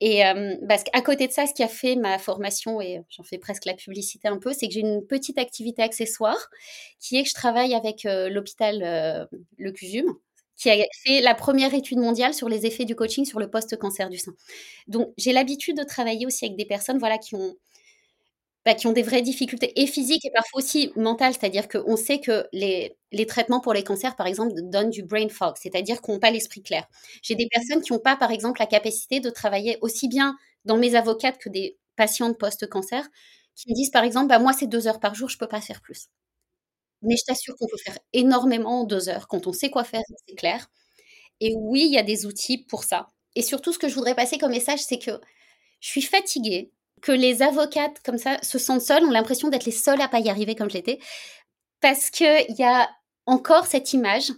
Et euh, parce qu'à côté de ça, ce qui a fait ma formation, et j'en fais presque la publicité un peu, c'est que j'ai une petite activité accessoire qui est que je travaille avec euh, l'hôpital euh, Le CUSUM, qui a fait la première étude mondiale sur les effets du coaching sur le post-cancer du sein. Donc, j'ai l'habitude de travailler aussi avec des personnes voilà, qui ont bah, qui ont des vraies difficultés et physiques et parfois aussi mentales, c'est-à-dire qu'on sait que les, les, traitements pour les cancers, par exemple, donnent du brain fog, c'est-à-dire qu'on n'a pas l'esprit clair. J'ai des personnes qui n'ont pas, par exemple, la capacité de travailler aussi bien dans mes avocates que des patientes post-cancer, qui me disent, par exemple, bah, moi, c'est deux heures par jour, je ne peux pas faire plus. Mais je t'assure qu'on peut faire énormément en deux heures quand on sait quoi faire, c'est clair. Et oui, il y a des outils pour ça. Et surtout, ce que je voudrais passer comme message, c'est que je suis fatiguée que les avocates comme ça se sentent seules, ont l'impression d'être les seules à pas y arriver comme je l'étais, parce qu'il y a encore cette image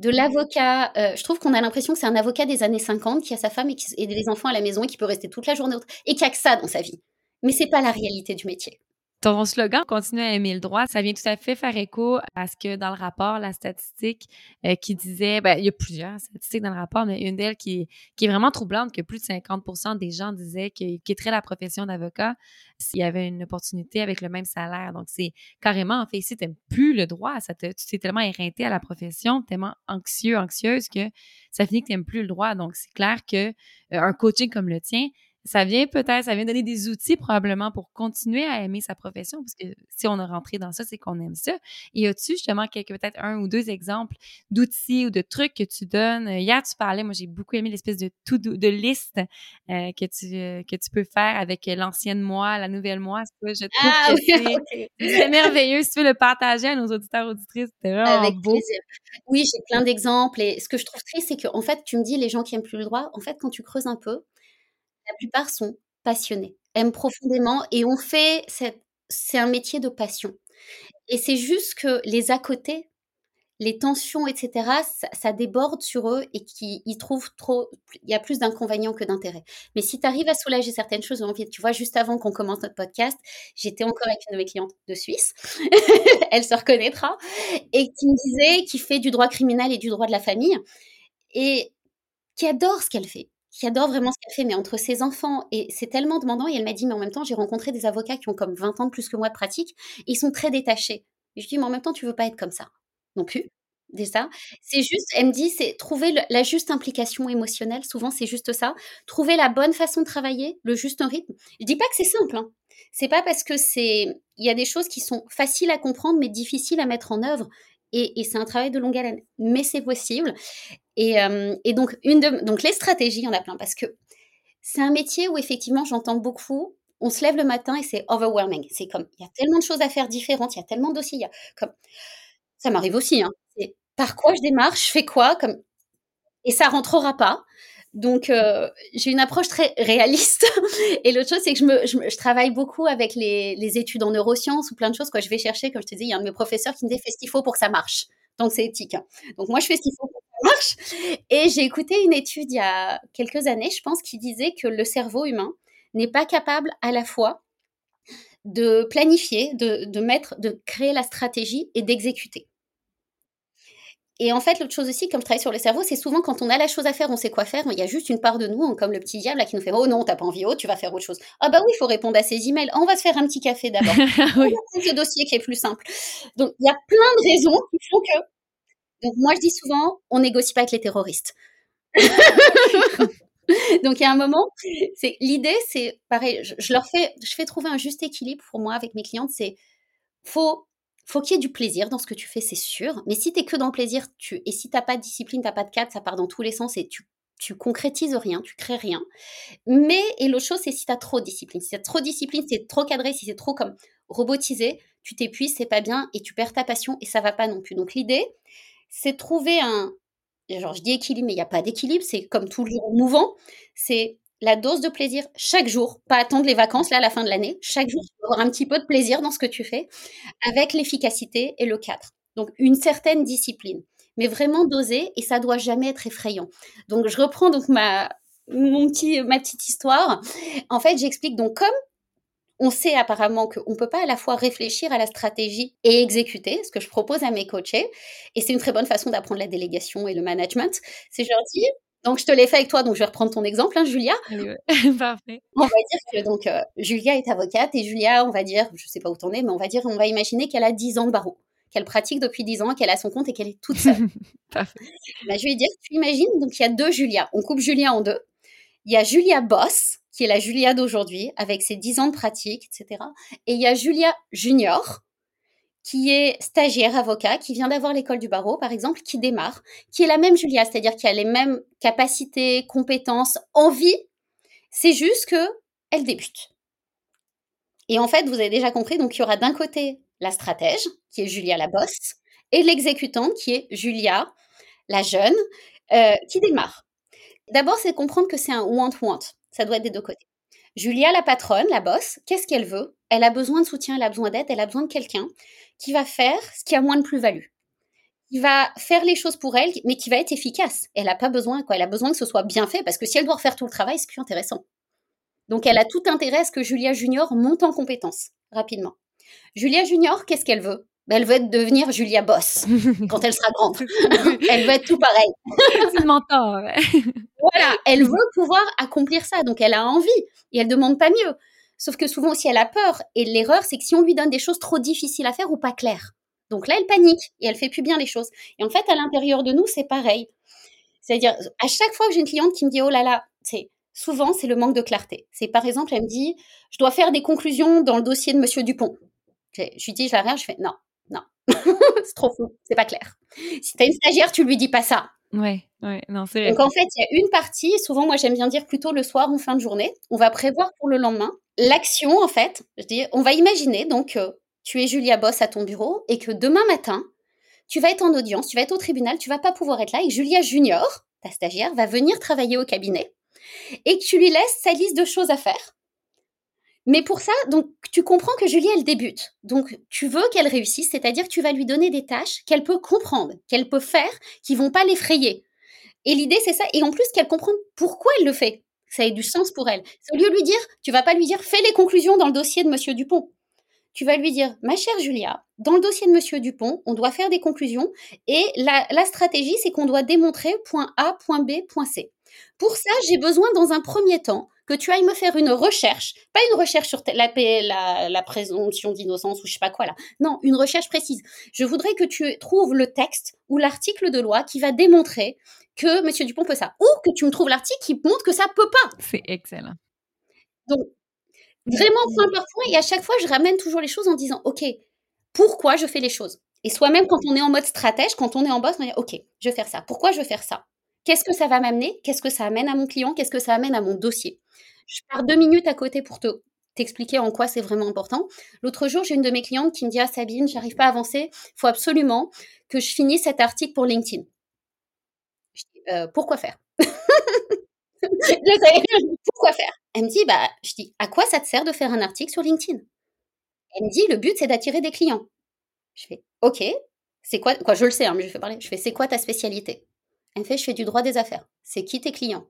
de mmh. l'avocat. Euh, je trouve qu'on a l'impression que c'est un avocat des années 50 qui a sa femme et, qui, et des enfants à la maison et qui peut rester toute la journée et qui a que ça dans sa vie. Mais c'est pas la réalité du métier. Ton slogan Continue à aimer le droit, ça vient tout à fait faire écho à ce que dans le rapport, la statistique euh, qui disait, ben, il y a plusieurs statistiques dans le rapport, mais une d'elles qui, est vraiment troublante, que plus de 50% des gens disaient qu'ils quitteraient la profession d'avocat s'il y avait une opportunité avec le même salaire. Donc, c'est carrément, en fait, si tu plus le droit, ça te, tu t'es tellement éreinté à la profession, tellement anxieux, anxieuse que ça finit que tu plus le droit. Donc, c'est clair que euh, un coaching comme le tien, ça vient peut-être, ça vient donner des outils probablement pour continuer à aimer sa profession, parce que si on a rentré dans ça, c'est qu'on aime ça. Et as-tu justement quelques, peut-être un ou deux exemples d'outils ou de trucs que tu donnes? Hier, tu parlais, moi j'ai beaucoup aimé l'espèce de tout de liste euh, que tu euh, que tu peux faire avec l'ancienne moi, la nouvelle moi. Je trouve ah, que c'est merveilleux. Si tu veux le partager à nos auditeurs auditrices, c'était vraiment avec beau. Plaisir. Oui, j'ai plein d'exemples. Et ce que je trouve triste, c'est qu'en fait, tu me dis les gens qui aiment plus le droit. En fait, quand tu creuses un peu, la plupart sont passionnés, aiment profondément et on fait c'est un métier de passion. Et c'est juste que les à côté, les tensions, etc., ça, déborde sur eux et qu'ils trouvent trop, il y a plus d'inconvénients que d'intérêts. Mais si tu arrives à soulager certaines choses, tu vois, juste avant qu'on commence notre podcast, j'étais encore avec une de mes clientes de Suisse, elle se reconnaîtra, et qui me disait qu'il fait du droit criminel et du droit de la famille, et qui adore ce qu'elle fait qui adore vraiment ce qu'elle fait, mais entre ses enfants, et c'est tellement demandant, et elle m'a dit, mais en même temps, j'ai rencontré des avocats qui ont comme 20 ans de plus que moi de pratique, ils sont très détachés. Et je dis, mais en même temps, tu veux pas être comme ça non plus. Déjà, c'est juste, elle me dit, c'est trouver la juste implication émotionnelle. Souvent, c'est juste ça. Trouver la bonne façon de travailler, le juste rythme. Je dis pas que c'est simple. Hein. C'est pas parce que c'est, il y a des choses qui sont faciles à comprendre mais difficiles à mettre en œuvre. Et, c'est un travail de longue haleine, mais c'est possible. Et, euh, et, donc, une de, donc, les stratégies, il y en a plein, parce que c'est un métier où effectivement, j'entends beaucoup, on se lève le matin et c'est overwhelming. C'est comme, il y a tellement de choses à faire différentes, il y a tellement de dossiers, ça m'arrive aussi, hein. par quoi je démarre, je fais quoi, et ça rentrera pas. Donc, euh, j'ai une approche très réaliste. Et l'autre chose, c'est que je, travaille beaucoup avec les, études en neurosciences ou plein de choses. Quoi. Je vais chercher, comme je te disais, il y a un de mes professeurs qui me dit fais ce qu'il faut pour que ça marche. Donc, c'est éthique. Hein. Donc, moi, je fais ce qu'il faut pour que ça marche. Et j'ai écouté une étude il y a quelques années, je pense, qui disait que le cerveau humain n'est pas capable à la fois de planifier, de mettre, de créer la stratégie et d'exécuter. Et en fait, l'autre chose aussi, comme je travaille sur le cerveau, c'est souvent quand on a la chose à faire, on sait quoi faire, il y a juste une part de nous, comme le petit diable là, qui nous fait Oh non, t'as pas envie, oh, tu vas faire autre chose. Ah bah oui, il faut répondre à ces emails. on va se faire un petit café d'abord. on va prendre ce dossier qui est plus simple. Donc, il y a plein de raisons qui font que. Donc, moi, je dis souvent On négocie pas avec les terroristes. Donc, il y a un moment, c'est l'idée, c'est pareil, je, je leur fais, je fais trouver un juste équilibre pour moi avec mes clientes, c'est faut faut qu'il y ait du plaisir dans ce que tu fais, c'est sûr. Mais si tu es que dans le plaisir, tu et si t'as pas de discipline, t'as pas de cadre, ça part dans tous les sens et tu tu concrétises rien, tu crées rien. Mais et l'autre chose, c'est si tu as trop de discipline. Si tu as trop de discipline, c'est trop cadré, si c'est trop comme robotisé, tu t'épuises, c'est pas bien et tu perds ta passion et ça va pas non plus. Donc l'idée, c'est trouver un genre je dis équilibre, mais il n'y a pas d'équilibre, c'est comme toujours mouvant. C'est la dose de plaisir chaque jour, pas attendre les vacances là à la fin de l'année. Chaque jour, avoir un petit peu de plaisir dans ce que tu fais, avec l'efficacité et le cadre. Donc une certaine discipline, mais vraiment dosée et ça doit jamais être effrayant. Donc je reprends donc ma mon petit ma petite histoire. En fait, j'explique donc comme on sait apparemment qu'on ne peut pas à la fois réfléchir à la stratégie et exécuter, ce que je propose à mes coachés. Et c'est une très bonne façon d'apprendre la délégation et le management. C'est je leur dis, donc, je te l'ai fait avec toi, donc je vais reprendre ton exemple, hein, Julia. Parfait. On va dire que donc euh, Julia est avocate et Julia, on va dire, je sais pas où t'en es, mais on va dire, on va imaginer qu'elle a 10 ans de barreau, qu'elle pratique depuis 10 ans, qu'elle a son compte et qu'elle est toute seule. Parfait. Bah, je vais dire, tu imagines, donc il y a deux Julia. On coupe Julia en deux. Il y a Julia Boss, qui est la Julia d'aujourd'hui, avec ses 10 ans de pratique, etc. Et il y a Julia Junior, qui est stagiaire avocat, qui vient d'avoir l'école du barreau, par exemple, qui démarre, qui est la même Julia, c'est-à-dire qui a les mêmes capacités, compétences, envie. C'est juste que elle débute. Et en fait, vous avez déjà compris, donc il y aura d'un côté la stratège, qui est Julia la bosse, et l'exécutante, qui est Julia, la jeune, euh, qui démarre. D'abord, c'est comprendre que c'est un want-want. Ça doit être des deux côtés. Julia, la patronne, la bosse, qu'est-ce qu'elle veut? Elle a besoin de soutien, elle a besoin d'aide, elle a besoin de quelqu'un qui va faire ce qui a moins de plus-value. Qui va faire les choses pour elle, mais qui va être efficace. Elle n'a pas besoin, quoi. Elle a besoin que ce soit bien fait, parce que si elle doit refaire tout le travail, c'est plus intéressant. Donc elle a tout intérêt à ce que Julia Junior monte en compétence rapidement. Julia Junior, qu'est-ce qu'elle veut? Ben, elle veut devenir Julia Boss quand elle sera grande. elle veut être tout pareil. c'est le mentor. voilà, elle veut pouvoir accomplir ça, donc elle a envie et elle demande pas mieux. Sauf que souvent aussi elle a peur. Et l'erreur, c'est que si on lui donne des choses trop difficiles à faire ou pas claires, donc là elle panique et elle fait plus bien les choses. Et en fait, à l'intérieur de nous, c'est pareil. C'est-à-dire, à chaque fois que j'ai une cliente qui me dit oh là là, c'est souvent c'est le manque de clarté. C'est par exemple, elle me dit je dois faire des conclusions dans le dossier de Monsieur Dupont. Je, lui dis je la regarde, je fais non, non, c'est trop flou, c'est pas clair. Si tu as une stagiaire, tu lui dis pas ça. Ouais, ouais, non, c'est Donc en fait, il y a une partie, souvent moi j'aime bien dire plutôt le soir ou fin de journée, on va prévoir pour le lendemain l'action en fait. Je dis, on va imaginer donc tu es Julia Boss à ton bureau et que demain matin, tu vas être en audience, tu vas être au tribunal, tu vas pas pouvoir être là et Julia Junior, ta stagiaire, va venir travailler au cabinet et que tu lui laisses sa liste de choses à faire. Mais pour ça, donc tu comprends que Julia elle débute. Donc tu veux qu'elle réussisse, c'est-à-dire que tu vas lui donner des tâches qu'elle peut comprendre, qu'elle peut faire, qui vont pas l'effrayer. Et l'idée c'est ça et en plus qu'elle comprenne pourquoi elle le fait. Ça ait du sens pour elle. Au lieu de lui dire, tu vas pas lui dire fais les conclusions dans le dossier de monsieur Dupont. Tu vas lui dire ma chère Julia, dans le dossier de monsieur Dupont, on doit faire des conclusions et la, stratégie c'est qu'on doit démontrer point A, point B, point C. Pour ça, j'ai besoin dans un premier temps que tu ailles me faire une recherche, pas une recherche sur la, la, la présomption d'innocence ou je sais pas quoi là, non, une recherche précise. Je voudrais que tu trouves le texte ou l'article de loi qui va démontrer que Monsieur Dupont peut ça, ou que tu me trouves l'article qui montre que ça peut pas. C'est excellent. Donc, vraiment point par point, et à chaque fois, je ramène toujours les choses en disant, OK, pourquoi je fais les choses? Et soi-même, quand on est en mode stratège, quand on est en boss, on dit, OK, je vais faire ça. Pourquoi je vais faire ça? Qu'est-ce que ça va m'amener? Qu'est-ce que ça amène à mon client? Qu'est-ce que ça amène à mon dossier? Je pars deux minutes à côté pour te t'expliquer en quoi c'est vraiment important. L'autre jour, j'ai une de mes clientes qui me dit Ah Sabine, j'arrive pas à avancer, il faut absolument que je finisse cet article pour LinkedIn. Euh, pourquoi faire? Pourquoi faire? Elle me dit, bah, je dis, à quoi ça te sert de faire un article sur LinkedIn? Elle me dit, le but, c'est d'attirer des clients. Je fais, ok, c'est quoi, quoi, je le sais, hein, mais je fais parler. Je fais, c'est quoi ta spécialité? Elle me fait, je fais du droit des affaires. C'est qui tes clients?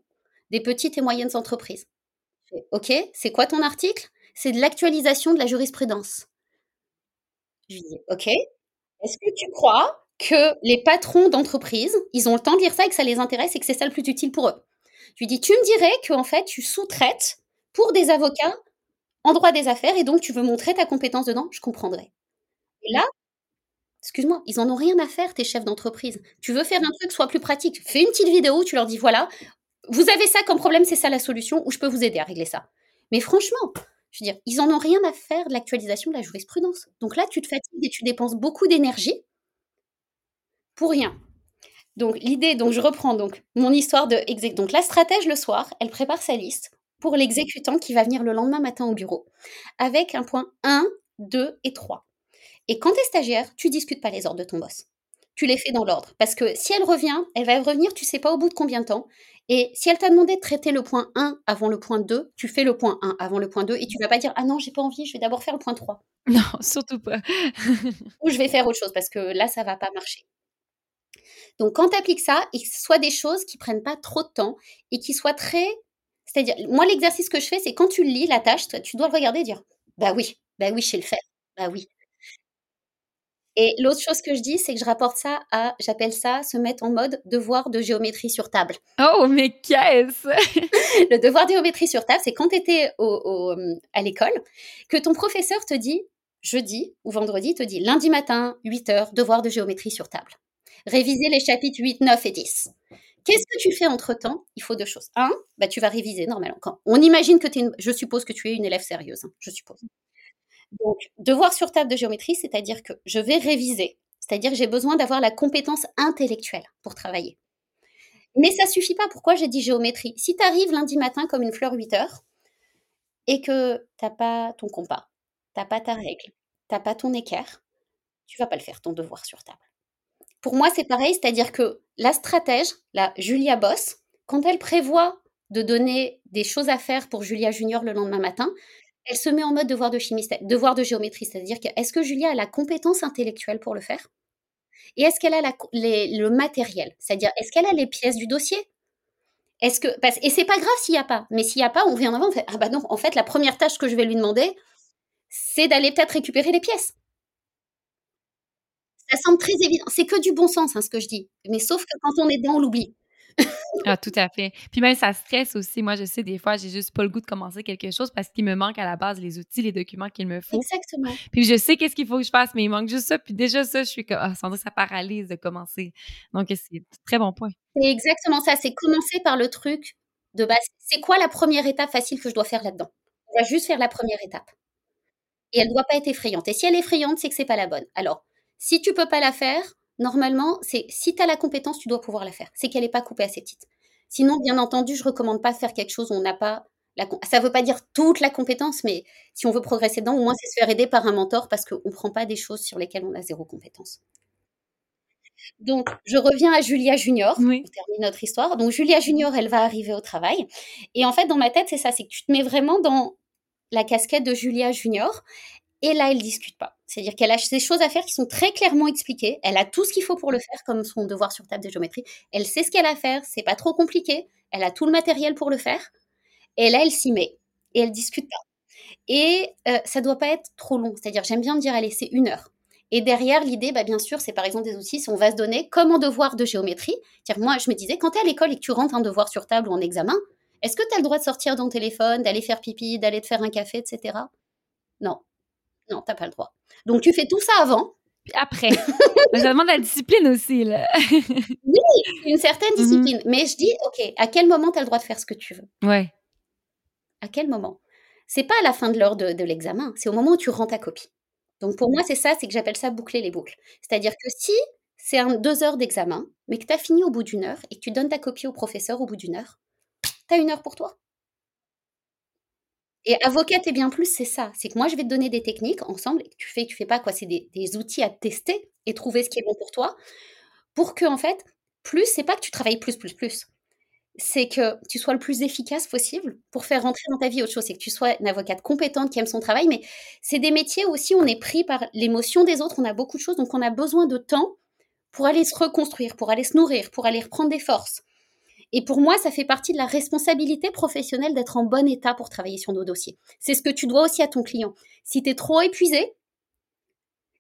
Des petites et moyennes entreprises. Je fais, ok, c'est quoi ton article? C'est de l'actualisation de la jurisprudence. Je lui dis, ok, est-ce que tu crois que les patrons d'entreprise, ils ont le temps de lire ça et que ça les intéresse et que c'est ça le plus utile pour eux. Je lui dis, tu me dirais qu'en fait, tu sous-traites pour des avocats en droit des affaires et donc tu veux montrer ta compétence dedans, je comprendrais. Et là, excuse-moi, ils en ont rien à faire, tes chefs d'entreprise. Tu veux faire un truc soit plus pratique, fais une petite vidéo, tu leur dis, voilà, vous avez ça comme problème, c'est ça la solution, ou je peux vous aider à régler ça. Mais franchement, je veux dire, ils en ont rien à faire de l'actualisation de la jurisprudence. Donc là, tu te fatigues et tu dépenses beaucoup d'énergie pour rien. Donc l'idée, donc je reprends donc mon histoire de exec. Donc la stratège le soir, elle prépare sa liste pour l'exécutant qui va venir le lendemain matin au bureau avec un point 1, 2 et 3. Et quand tu es stagiaire, tu discutes pas les ordres de ton boss. Tu les fais dans l'ordre parce que si elle revient, elle va revenir, tu sais pas au bout de combien de temps. Et si elle t'a demandé de traiter le point 1 avant le point 2, tu fais le point 1 avant le point 2 et tu vas pas dire ah non, j'ai pas envie, je vais d'abord faire le point 3. Non, surtout pas. Ou je vais faire autre chose parce que là ça va pas marcher. Donc, quand tu appliques ça, ce soit des choses qui prennent pas trop de temps et qui soient très. C'est-à-dire, moi, l'exercice que je fais, c'est quand tu lis la tâche, tu dois le regarder et dire Bah oui, bah oui, je sais le faire. Bah oui. Et l'autre chose que je dis, c'est que je rapporte ça à, j'appelle ça, se mettre en mode devoir de géométrie sur table. Oh, mais qu'est-ce? Le devoir de géométrie sur table, c'est quand tu étais au, à l'école, que ton professeur te dit, jeudi ou vendredi, te dit lundi matin, 8 heures, devoir de géométrie sur table réviser les chapitres 8, 9 et 10. Qu'est-ce que tu fais entre-temps? Il faut deux choses. Un, bah, tu vas réviser normalement. On imagine que tu es je suppose que tu es une élève sérieuse, hein, je suppose. Donc, devoir sur table de géométrie, c'est-à-dire que je vais réviser. C'est-à-dire que j'ai besoin d'avoir la compétence intellectuelle pour travailler. Mais ça suffit pas. Pourquoi j'ai dit géométrie? Si tu arrives lundi matin comme une fleur 8 heures et que tu n'as pas ton compas, tu n'as pas ta règle, tu n'as pas ton équerre, tu vas pas le faire, ton devoir sur table. Pour moi, c'est pareil, c'est-à-dire que la stratège, la Julia Boss, quand elle prévoit de donner des choses à faire pour Julia Junior le lendemain matin, elle se met en mode devoir de chimie, devoir de géométrie, c'est-à-dire est-ce que Julia a la compétence intellectuelle pour le faire? Et est-ce qu'elle a le matériel? C'est-à-dire, est-ce qu'elle a les pièces du dossier? Est-ce que et c'est pas grave s'il n'y a pas, mais s'il n'y a pas, on vient en avant, ah bah non, en fait la première tâche que je vais lui demander, c'est d'aller peut-être récupérer les pièces. Ça semble très évident. C'est que du bon sens, hein, ce que je dis. Mais sauf que quand on est dedans, on l'oublie. ah, tout à fait. Puis même, ça stresse aussi. Moi, je sais, des fois, j'ai juste pas le goût de commencer quelque chose parce qu'il me manque à la base les outils, les documents qu'il me faut. Exactement. Puis je sais qu'est-ce qu'il faut que je fasse, mais il manque juste ça. Puis déjà, ça, je suis comme, ah, sans doute, ça paralyse de commencer. Donc, c'est un très bon point. C'est exactement ça. C'est commencer par le truc de base. C'est quoi la première étape facile que je dois faire là-dedans? On va juste faire la première étape. Et elle doit pas être effrayante. Et si elle est effrayante, c'est que c'est pas la bonne. Alors, si tu peux pas la faire, normalement, c'est si tu as la compétence, tu dois pouvoir la faire. C'est qu'elle n'est pas coupée assez petite. Sinon, bien entendu, je recommande pas de faire quelque chose où on n'a pas la ça veut pas dire toute la compétence, mais si on veut progresser dedans, au moins c'est se faire aider par un mentor parce qu'on ne prend pas des choses sur lesquelles on a zéro compétence. Donc, je reviens à Julia Junior. Oui. On termine notre histoire. Donc, Julia Junior, elle va arriver au travail. Et en fait, dans ma tête, c'est ça, c'est que tu te mets vraiment dans la casquette de Julia Junior. Et là, elle discute pas. C'est-à-dire qu'elle a ces choses à faire qui sont très clairement expliquées. Elle a tout ce qu'il faut pour le faire, comme son devoir sur table de géométrie. Elle sait ce qu'elle a à faire. C'est pas trop compliqué. Elle a tout le matériel pour le faire. Et là, elle s'y met. Et elle discute pas. Et euh, ça doit pas être trop long. C'est-à-dire, j'aime bien dire, allez, c'est une heure. Et derrière, l'idée, bah, bien sûr, c'est par exemple des outils, on va se donner comme en devoir de géométrie. Moi, je me disais, quand tu es à l'école et que tu rentres un devoir sur table ou en examen, est-ce que tu as le droit de sortir ton téléphone, d'aller faire pipi, d'aller te faire un café, etc. Non. Non, t'as pas le droit. Donc tu fais tout ça avant. Après. ça demande la discipline aussi, là. oui, une certaine mhm. discipline. Mais je dis, OK, à quel moment tu as le droit de faire ce que tu veux? Ouais. À quel moment? C'est pas à la fin de l'heure de, de l'examen, c'est au moment où tu rends ta copie. Donc pour moi, c'est ça, c'est que j'appelle ça boucler les boucles. C'est-à-dire que si c'est deux heures d'examen, mais que tu as fini au bout d'une heure et que tu donnes ta copie au professeur au bout d'une heure, tu as une heure pour toi. Et avocate et bien plus, c'est ça. C'est que moi, je vais te donner des techniques ensemble. Et tu fais, tu fais pas quoi. C'est des, outils à tester et trouver ce qui est bon pour toi. Pour que, en fait, plus, c'est pas que tu travailles plus, plus, plus. c'est que tu sois le plus efficace possible pour faire rentrer dans ta vie autre chose. C'est que tu sois une avocate compétente qui aime son travail, mais c'est des métiers où aussi on est pris par l'émotion des autres, on a beaucoup de choses, donc on a besoin de temps pour aller se reconstruire, pour aller se nourrir, pour aller reprendre des forces. Et pour moi, ça fait partie de la responsabilité professionnelle d'être en bon état pour travailler sur nos dossiers. C'est ce que tu dois aussi à ton client. Si tu es trop épuisé,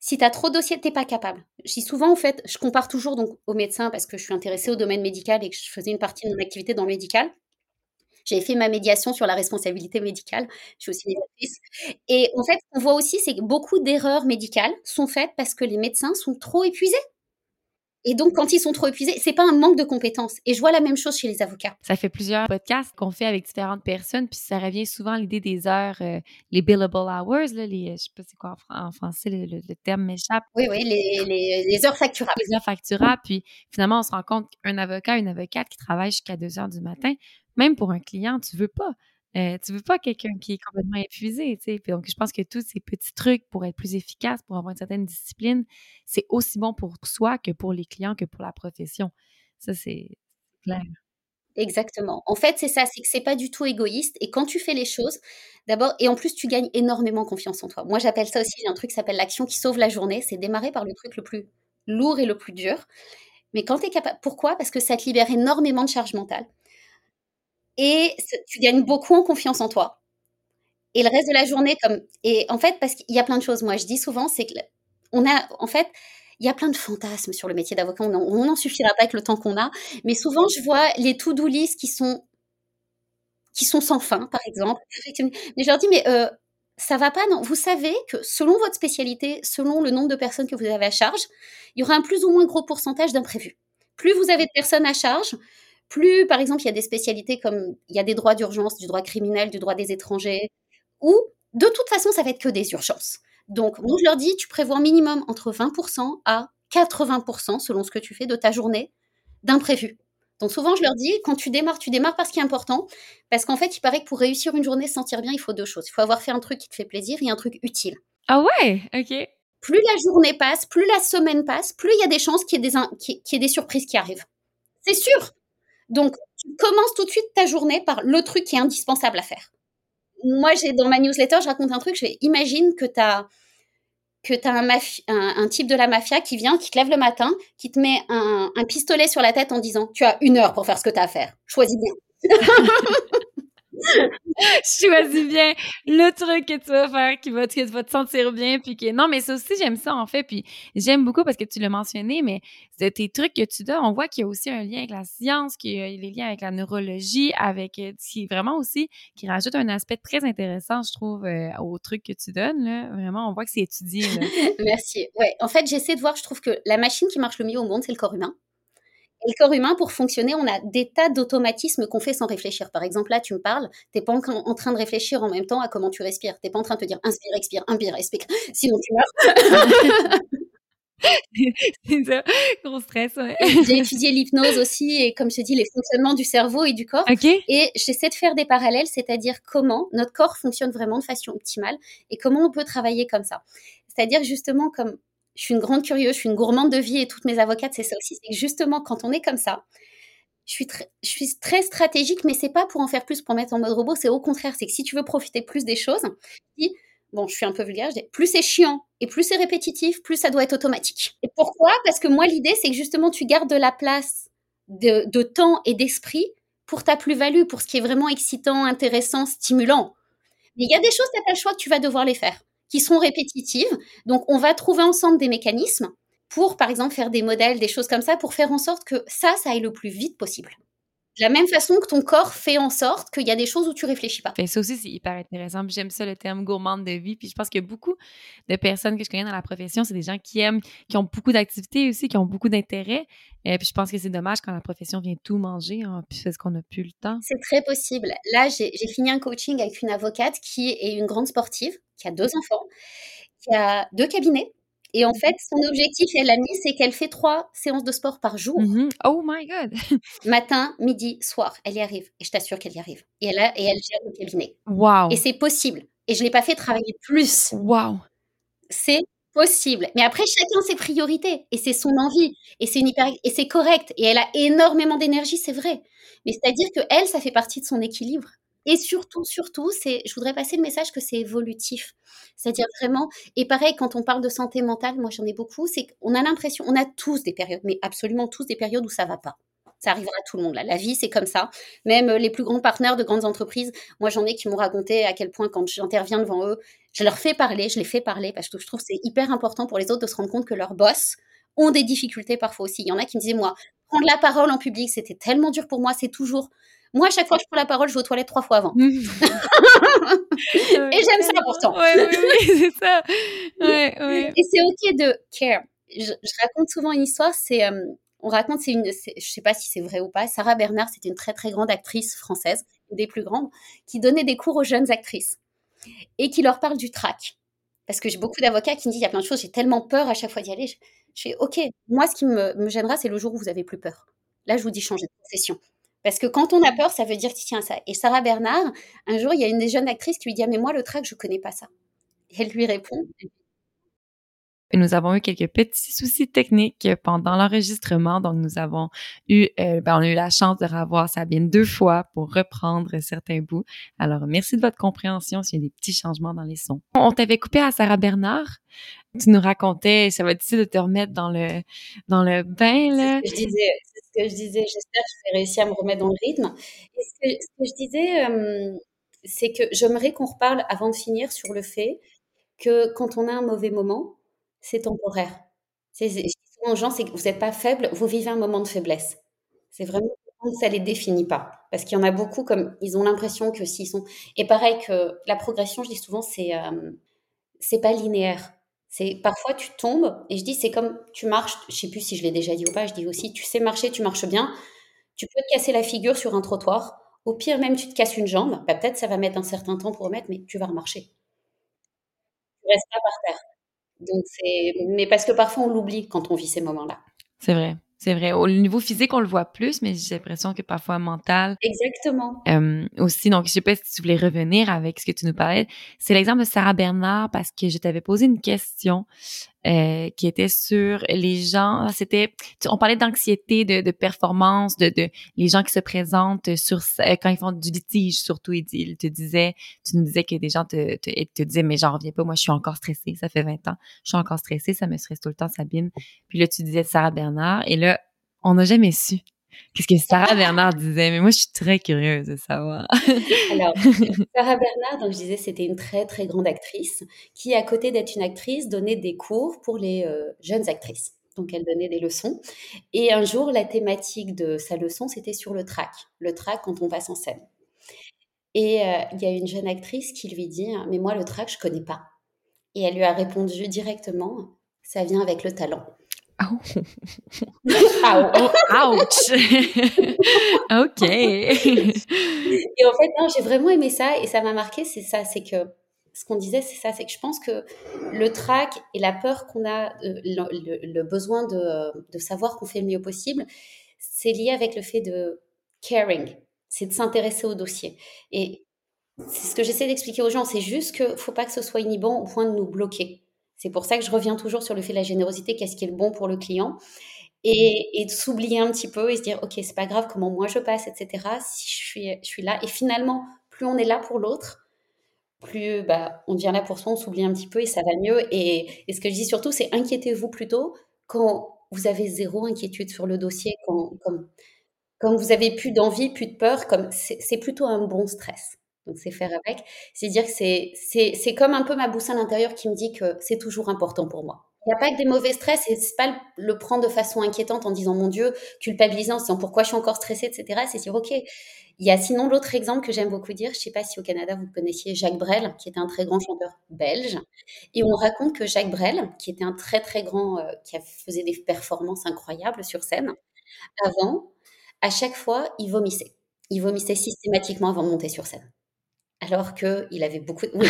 si tu as trop de dossiers, tu n'es pas capable. Je dis souvent, en fait, je compare toujours donc aux médecins parce que je suis intéressée au domaine médical et que je faisais une partie de mon activité dans le médical. J'avais fait ma médiation sur la responsabilité médicale. Je suis aussi médiatrice. Et en fait, on voit aussi, c'est que beaucoup d'erreurs médicales sont faites parce que les médecins sont trop épuisés. Et donc, quand ils sont trop épuisés, c'est pas un manque de compétences. Et je vois la même chose chez les avocats. Ça fait plusieurs podcasts qu'on fait avec différentes personnes, puis ça revient souvent à l'idée des heures, euh, les billable hours, là, les, je sais pas c'est quoi en, français, le, terme m'échappe. Oui, oui, les, les, heures facturables. Les heures facturables. Puis finalement, on se rend compte qu'un avocat, une avocate qui travaille jusqu'à 2 heures du matin, même pour un client, tu veux pas. Euh, tu veux pas quelqu'un qui est complètement épuisé, tu sais. Donc, je pense que tous ces petits trucs pour être plus efficace, pour avoir une certaine discipline, c'est aussi bon pour soi que pour les clients, que pour la profession. Ça, c'est clair. Exactement. En fait, c'est ça, c'est que c'est pas du tout égoïste. Et quand tu fais les choses, d'abord, et en plus, tu gagnes énormément confiance en toi. Moi, j'appelle ça aussi, j'ai un truc qui s'appelle l'action qui sauve la journée. C'est démarrer par le truc le plus lourd et le plus dur. Mais quand tu es capable, pourquoi? Parce que ça te libère énormément de charge mentale et tu gagnes beaucoup en confiance en toi. Et le reste de la journée, comme et en fait, parce qu'il y a plein de choses. Moi, je dis souvent, c'est que on a, en fait, il y a plein de fantasmes sur le métier d'avocat. On n'en suffira pas avec le temps qu'on a, mais souvent, je vois les to-do qui sont qui sont sans fin, par exemple. Mais je leur dis, mais euh, ça va pas, non Vous savez que selon votre spécialité, selon le nombre de personnes que vous avez à charge, il y aura un plus ou moins gros pourcentage d'imprévus. Plus vous avez de personnes à charge, plus, par exemple, il y a des spécialités comme il y a des droits d'urgence, du droit criminel, du droit des étrangers, où de toute façon, ça va être que des urgences. Donc, moi, je leur dis, tu prévois minimum entre 20% à 80%, selon ce que tu fais de ta journée, d'imprévu. Donc, souvent, je leur dis, quand tu démarres, tu démarres par ce qui est important, parce qu'en fait, il paraît que pour réussir une journée, se sentir bien, il faut deux choses. Il faut avoir fait un truc qui te fait plaisir et un truc utile. Ah ouais, ok. Plus la journée passe, plus la semaine passe, plus il y a des chances qu'il y ait des surprises qui arrivent. C'est sûr. Donc, tu commences tout de suite ta journée par le truc qui est indispensable à faire. Moi, j'ai dans ma newsletter, je raconte un truc. Je imagine que tu as que un, type de la mafia qui vient, qui te lève le matin, qui te met un, un pistolet sur la tête en disant Tu as une heure pour faire ce que tu as à faire. Choisis bien. Choisis bien le truc que tu vas faire qui va, te, sentir bien. Puis non, mais ça aussi, j'aime ça, en fait. Puis j'aime beaucoup parce que tu l'as mentionné, mais c'est tes trucs que tu donnes, on voit qu'il y a aussi un lien avec la science, qu'il y a des liens avec la neurologie, avec, euh, qui vraiment aussi, qui rajoute un aspect très intéressant, je trouve, euh, aux trucs que tu donnes. Vraiment, on voit que c'est étudié. Merci. Ouais, en fait, j'essaie de voir, je trouve que la machine qui marche le mieux au monde, c'est le corps humain. Et le corps humain, pour fonctionner, on a des tas d'automatismes qu'on fait sans réfléchir. Par exemple, là, tu me parles, tu n'es pas en train de réfléchir en même temps à comment tu respires. Tu n'es pas en train de te dire inspire, expire, inspire, expire, sinon tu meurs. c'est ça, gros stress. J'ai étudié l'hypnose aussi et comme je dis, les fonctionnements du cerveau et du corps. Et j'essaie de faire des parallèles, c'est-à-dire comment notre corps fonctionne vraiment de façon optimale et comment on peut travailler comme ça. C'est-à-dire justement comme je suis une grande curieuse, je suis une gourmande de vie et toutes mes avocates, c'est ça aussi. C'est justement quand on est comme ça, je suis, très, stratégique, mais c'est pas pour en faire plus, pour mettre en mode robot. C'est au contraire, c'est que si tu veux profiter plus des choses, bon, je suis un peu vulgaire, je dis, plus c'est chiant et plus c'est répétitif, plus ça doit être automatique. Et pourquoi? Parce que moi, l'idée, c'est que justement, tu gardes de la place de, de temps et d'esprit pour ta plus-value, pour ce qui est vraiment excitant, intéressant, stimulant. Mais il y a des choses, tu n'as pas le choix que tu vas devoir les faire qui sont répétitives. Donc, on va trouver ensemble des mécanismes pour, par exemple, faire des modèles, des choses comme ça, pour faire en sorte que ça, ça aille le plus vite possible. De la même façon que ton corps fait en sorte qu'il y a des choses où tu réfléchis pas. ça aussi, c'est hyper intéressant. J'aime ça, le terme gourmande de vie. Puis je pense que beaucoup de personnes que je connais dans la profession, c'est des gens qui aiment, qui ont beaucoup d'activités aussi, qui ont beaucoup d'intérêts. Et puis je pense que c'est dommage quand la profession vient tout manger, hein, puis parce qu'on n'a plus le temps. C'est très possible. Là, j'ai fini un coaching avec une avocate qui est une grande sportive, qui a deux enfants, qui a deux cabinets et en fait, son objectif, elle l'a mis, c'est qu'elle fait trois séances de sport par jour. Mm-hmm. Oh my God! Matin, midi, soir. Elle y arrive. Et je t'assure qu'elle y arrive. Et elle, a, et elle gère le cabinet. Wow! Et c'est possible. Et je ne l'ai pas fait travailler plus. Wow! C'est possible. Mais après, chacun ses priorités et c'est son envie et c'est hyper et c'est correct et elle a énormément d'énergie, c'est vrai. Mais c'est-à-dire que elle, ça fait partie de son équilibre. Et surtout, surtout, je voudrais passer le message que c'est évolutif. C'est-à-dire vraiment, et pareil, quand on parle de santé mentale, moi j'en ai beaucoup, c'est qu'on a l'impression, on a tous des périodes, mais absolument tous des périodes où ça va pas. Ça arrivera à tout le monde. La vie, c'est comme ça. Même euh, les plus grands partenaires de grandes entreprises, moi, j'en ai qui m'ont raconté à quel point, quand j'interviens devant eux, je leur fais parler, je les fais parler, parce que je trouve que c'est hyper important pour les autres de se rendre compte que leurs boss ont des difficultés parfois aussi. Il y en a qui me disaient, moi, prendre la parole en public, c'était tellement dur pour moi. C'est toujours. Moi, à chaque fois que je prends la parole, je vais aux toilettes trois fois avant. Et j'aime ça pourtant. Oui, oui, oui, c'est ça. Ouais, ouais. Et c'est OK de care. Je, je, raconte souvent une histoire, c'est euh, on raconte, c'est une, je sais pas si c'est vrai ou pas, Sarah Bernard, c'était une très très grande actrice française, une des plus grandes, qui donnait des cours aux jeunes actrices et qui leur parle du trac. Parce que j'ai beaucoup d'avocats qui me disent, il y a plein de choses, j'ai tellement peur à chaque fois d'y aller. Je, fais, ok, moi ce qui me, me gênera, c'est le jour où vous avez plus peur. Là, je vous dis changer de profession. Parce que quand on a peur, ça veut dire tiens ça. Et Sarah Bernard, un jour, il y a une des jeunes actrices qui lui dit ah, mais moi le trac, je connais pas ça. Et elle lui répond nous avons eu quelques petits soucis techniques pendant l'enregistrement, donc nous avons eu, euh, ben, on a eu la chance de revoir Sabine deux fois pour reprendre certains bouts. Alors, merci de votre compréhension s'il y a des petits changements dans les sons. On t'avait coupé à Sarah Bernard. Tu nous racontais, ça va être difficile de te remettre dans le dans le bain là. Je disais. Ce que je disais. J'espère que je vais réussir à me remettre dans le rythme. Et ce que, je disais, c'est que j'aimerais qu'on reparle avant de finir sur le fait que quand on a un mauvais moment, c'est temporaire. Souvent aux gens, c'est que vous n'êtes pas faible, vous vivez un moment de faiblesse. C'est vraiment ça les définit pas. Parce qu'il y en a beaucoup comme ils ont l'impression que s'ils sont et pareil que la progression, je dis souvent, c'est euh, pas linéaire. C'est parfois tu tombes et je dis c'est comme tu marches. Je sais plus si je l'ai déjà dit ou pas. Je dis aussi tu sais marcher, tu marches bien. Tu peux te casser la figure sur un trottoir. Au pire même tu te casses une jambe. Bah, peut-être ça va mettre un certain temps pour remettre, mais tu vas remarcher. Tu restes pas par terre. Donc c'est, mais parce que parfois on l'oublie quand on vit ces moments-là. C'est vrai. C'est vrai. Au niveau physique, on le voit plus, mais j'ai l'impression que parfois mental. Exactement. Euh, aussi, donc, je sais pas si tu voulais revenir avec ce que tu nous parlais. C'est l'exemple de Sarah Bernard parce que je t'avais posé une question euh, qui était sur les gens. C'était, on parlait d'anxiété, de, de, performance, de, de les gens qui se présentent sur euh, quand ils font du litige. Surtout, il, te disait, tu nous disais que des gens te, te, te disaient, mais j'en reviens pas. Moi, je suis encore stressée. Ça fait 20 ans. Je suis encore stressée. Ça me stresse tout le temps, Sabine. Puis là, tu disais Sarah Bernard. Et là, on n'a jamais su. Qu'est-ce que Sarah Bernard disait? Mais moi, je suis très curieuse de savoir. Alors, Sarah Bernard, donc je disais, c'était une très, très grande actrice qui, à côté d'être une actrice, donnait des cours pour les euh, jeunes actrices. Donc, elle donnait des leçons. Et un jour, la thématique de sa leçon, c'était sur le trac. Le trac quand on passe en scène. Et euh, il y a une jeune actrice qui lui dit, mais moi, le trac, je connais pas. Et elle lui a répondu directement, ça vient avec le talent. Oh. ouch! ok. Et en fait, non, j'ai vraiment aimé ça et ça m'a marqué, c'est ça, c'est que ce qu'on disait, c'est ça, c'est que je pense que le trac et la peur qu'on a, euh, le, besoin de, de savoir qu'on fait le mieux possible, c'est lié avec le fait de caring, c'est de s'intéresser au dossier. Et c'est ce que j'essaie d'expliquer aux gens, c'est juste qu'il ne faut pas que ce soit inhibant au point de nous bloquer. C'est pour ça que je reviens toujours sur le fait de la générosité, qu'est-ce qui est le bon pour le client. Et, de s'oublier un petit peu et se dire, OK, c'est pas grave comment moi je passe, etc. Si je suis, je suis là. Et finalement, plus on est là pour l'autre, plus bah, on devient là pour soi, on s'oublie un petit peu et ça va mieux. Et, ce que je dis surtout, c'est inquiétez-vous plutôt quand vous avez zéro inquiétude sur le dossier, quand, quand vous avez plus d'envie, plus de peur, comme c'est plutôt un bon stress. Donc c'est faire avec. C'est dire que c'est, comme un peu ma boussole intérieure qui me dit que c'est toujours important pour moi. Il n'y a pas que des mauvais stress et c'est pas le, prendre de façon inquiétante en disant mon Dieu, culpabilisant, en disant pourquoi je suis encore stressée, etc. C'est dire ok. Il y a sinon l'autre exemple que j'aime beaucoup dire, je sais pas si au Canada vous connaissiez Jacques Brel, qui était un très grand chanteur belge, et on raconte que Jacques Brel, qui était un très très grand, euh, qui faisait des performances incroyables sur scène, avant, à chaque fois, il vomissait. Il vomissait systématiquement avant de monter sur scène alors qu'il avait beaucoup. Oui.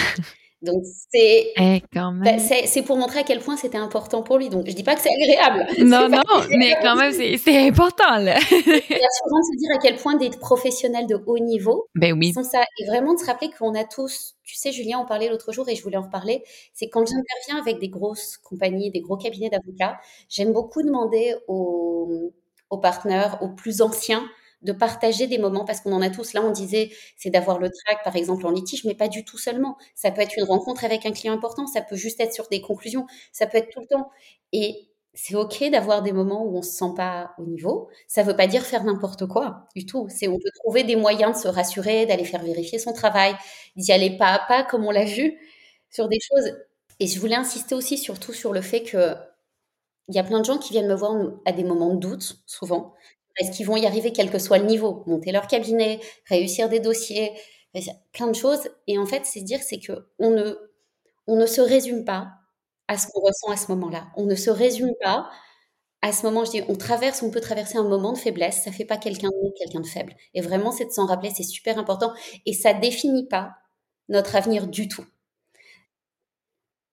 Donc c'est Eh, bah, c'est pour montrer à quel point c'était important pour lui. Donc je dis pas que c'est agréable. Non, non, mais quand même, c'est important, là. Rassurant de se dire à quel point des professionnels de haut niveau Ben oui. sont ça. Et vraiment de se rappeler qu'on a tous, tu sais, Julien en parlait l'autre jour et je voulais en reparler, c'est quand j'interviens avec des grosses compagnies, des gros cabinets d'avocats, j'aime beaucoup demander aux, aux partenaires, aux plus anciens, de partager des moments, parce qu'on en a tous. Là, on disait, c'est d'avoir le track, par exemple, en litige, mais pas du tout seulement. Ça peut être une rencontre avec un client important, ça peut juste être sur des conclusions, ça peut être tout le temps. Et c'est OK d'avoir des moments où on se sent pas au niveau. Ça veut pas dire faire n'importe quoi du tout. C'est on peut trouver des moyens de se rassurer, d'aller faire vérifier son travail, d'y aller pas à pas comme on l'a vu sur des choses. Et je voulais insister aussi surtout sur le fait que il y a plein de gens qui viennent me voir à des moments de doute souvent. Est-ce qu'ils vont y arriver quel que soit le niveau, monter leur cabinet, réussir des dossiers, plein de choses. Et en fait, c'est dire c'est que on ne ne se résume pas à ce qu'on ressent à ce moment-là. On ne se résume pas à ce moment, je dis, on traverse, on peut traverser un moment de faiblesse, ça fait pas quelqu'un de quelqu'un de faible. Et vraiment, c'est de s'en rappeler, c'est super important. Et ça définit pas notre avenir du tout.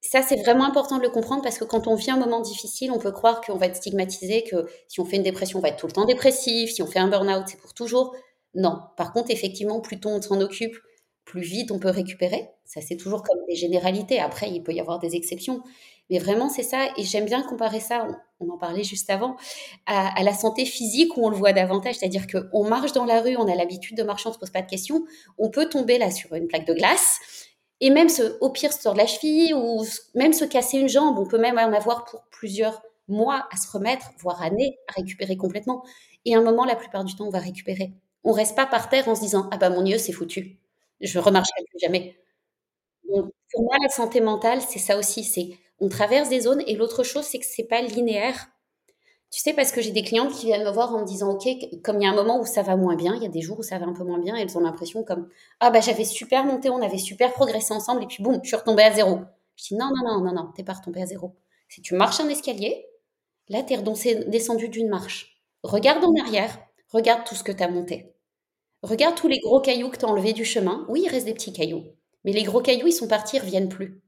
Ça, c'est vraiment important de le comprendre parce que quand on vit un moment difficile, on peut croire qu'on va être stigmatisé, que si on fait une dépression, on va être tout le temps dépressif, si on fait un burn-out, c'est pour toujours. Non. Par contre, effectivement, plus tôt on s'en occupe, plus vite on peut récupérer. Ça, c'est toujours comme des généralités. Après, il peut y avoir des exceptions. Mais vraiment, c'est ça. Et j'aime bien comparer ça, on, en parlait juste avant, à, à, la santé physique où on le voit davantage. C'est-à-dire qu'on marche dans la rue, on a l'habitude de marcher, on ne se pose pas de questions. On peut tomber là sur une plaque de glace et même au pire se tordre la cheville ou même se casser une jambe. On peut même en avoir pour plusieurs mois à se remettre, voire années, à récupérer complètement. Et à un moment, la plupart du temps, on va récupérer. On reste pas par terre en se disant ah bah mon Dieu, c'est foutu, je remarcherai plus jamais. Pour moi, la santé mentale, c'est ça aussi. C'est on traverse des zones et l'autre chose, c'est que c'est pas linéaire. Tu sais, parce que j'ai des clientes qui viennent me voir en me disant, OK, comme il y a un moment où ça va moins bien, il y a des jours où ça va un peu moins bien, elles ont l'impression comme, ah bah j'avais super monté, on avait super progressé ensemble, et puis boum, je suis retombée à zéro. Je dis, non, non, non, non, non, t'es pas retombée à zéro. Si tu marches un escalier, là, t'es descendu d'une marche. Regarde en arrière, regarde tout ce que t'as monté. Regarde tous les gros cailloux que t'as enlevés du chemin. Oui, il reste des petits cailloux. Mais les gros cailloux, ils sont partis, ils reviennent plus.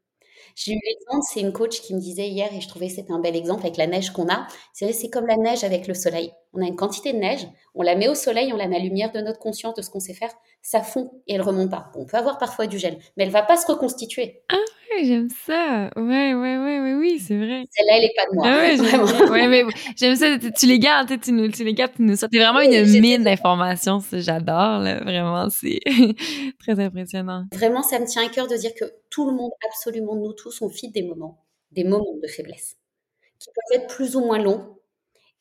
J'ai eu l'exemple, c'est une coach qui me disait hier, et je trouvais que c'était un bel exemple avec la neige qu'on a. C'est comme la neige avec le soleil. On a une quantité de neige, on la met au soleil, on la met à la lumière de notre conscience, de ce qu'on sait faire, ça fond et elle remonte pas. On peut avoir parfois du gel, mais elle va pas se reconstituer. Ah ouais, j'aime ça. Ouais, ouais, ouais, ouais, oui, c'est vrai. Celle-là, elle est pas de moi. Ah ouais, j'aime ouais, mais j'aime ça. Tu les gardes, tu, nous, tu les gardes, tu nous sortes. T'es vraiment oui, une mine d'informations. J'adore, là. Vraiment, c'est très impressionnant. Vraiment, ça me tient à cœur de dire que tout le monde, absolument nous tous, on vit des moments, des moments de faiblesse qui peuvent être plus ou moins longs.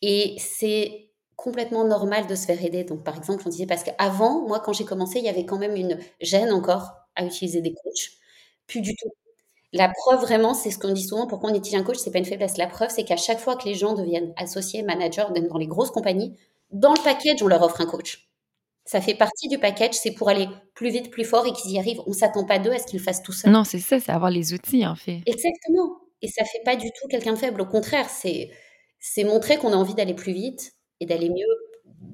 Et c'est complètement normal de se faire aider. Donc, par exemple, on disait, parce qu'avant, moi, quand j'ai commencé, il y avait quand même une gêne encore à utiliser des coachs. Plus du tout. La preuve, vraiment, c'est ce qu'on dit souvent, pourquoi on utilise un coach, c'est pas une faiblesse. La preuve, c'est qu'à chaque fois que les gens deviennent associés, managers, dans les grosses compagnies, dans le package, on leur offre un coach. Ça fait partie du package, c'est pour aller plus vite, plus fort et qu'ils y arrivent. On s'attend pas d'eux à ce qu'ils le fassent tout seuls. Non, c'est ça, c'est avoir les outils, en fait. Exactement. Et ça fait pas du tout quelqu'un de faible. Au contraire, c'est, c'est montrer qu'on a envie d'aller plus vite et d'aller mieux,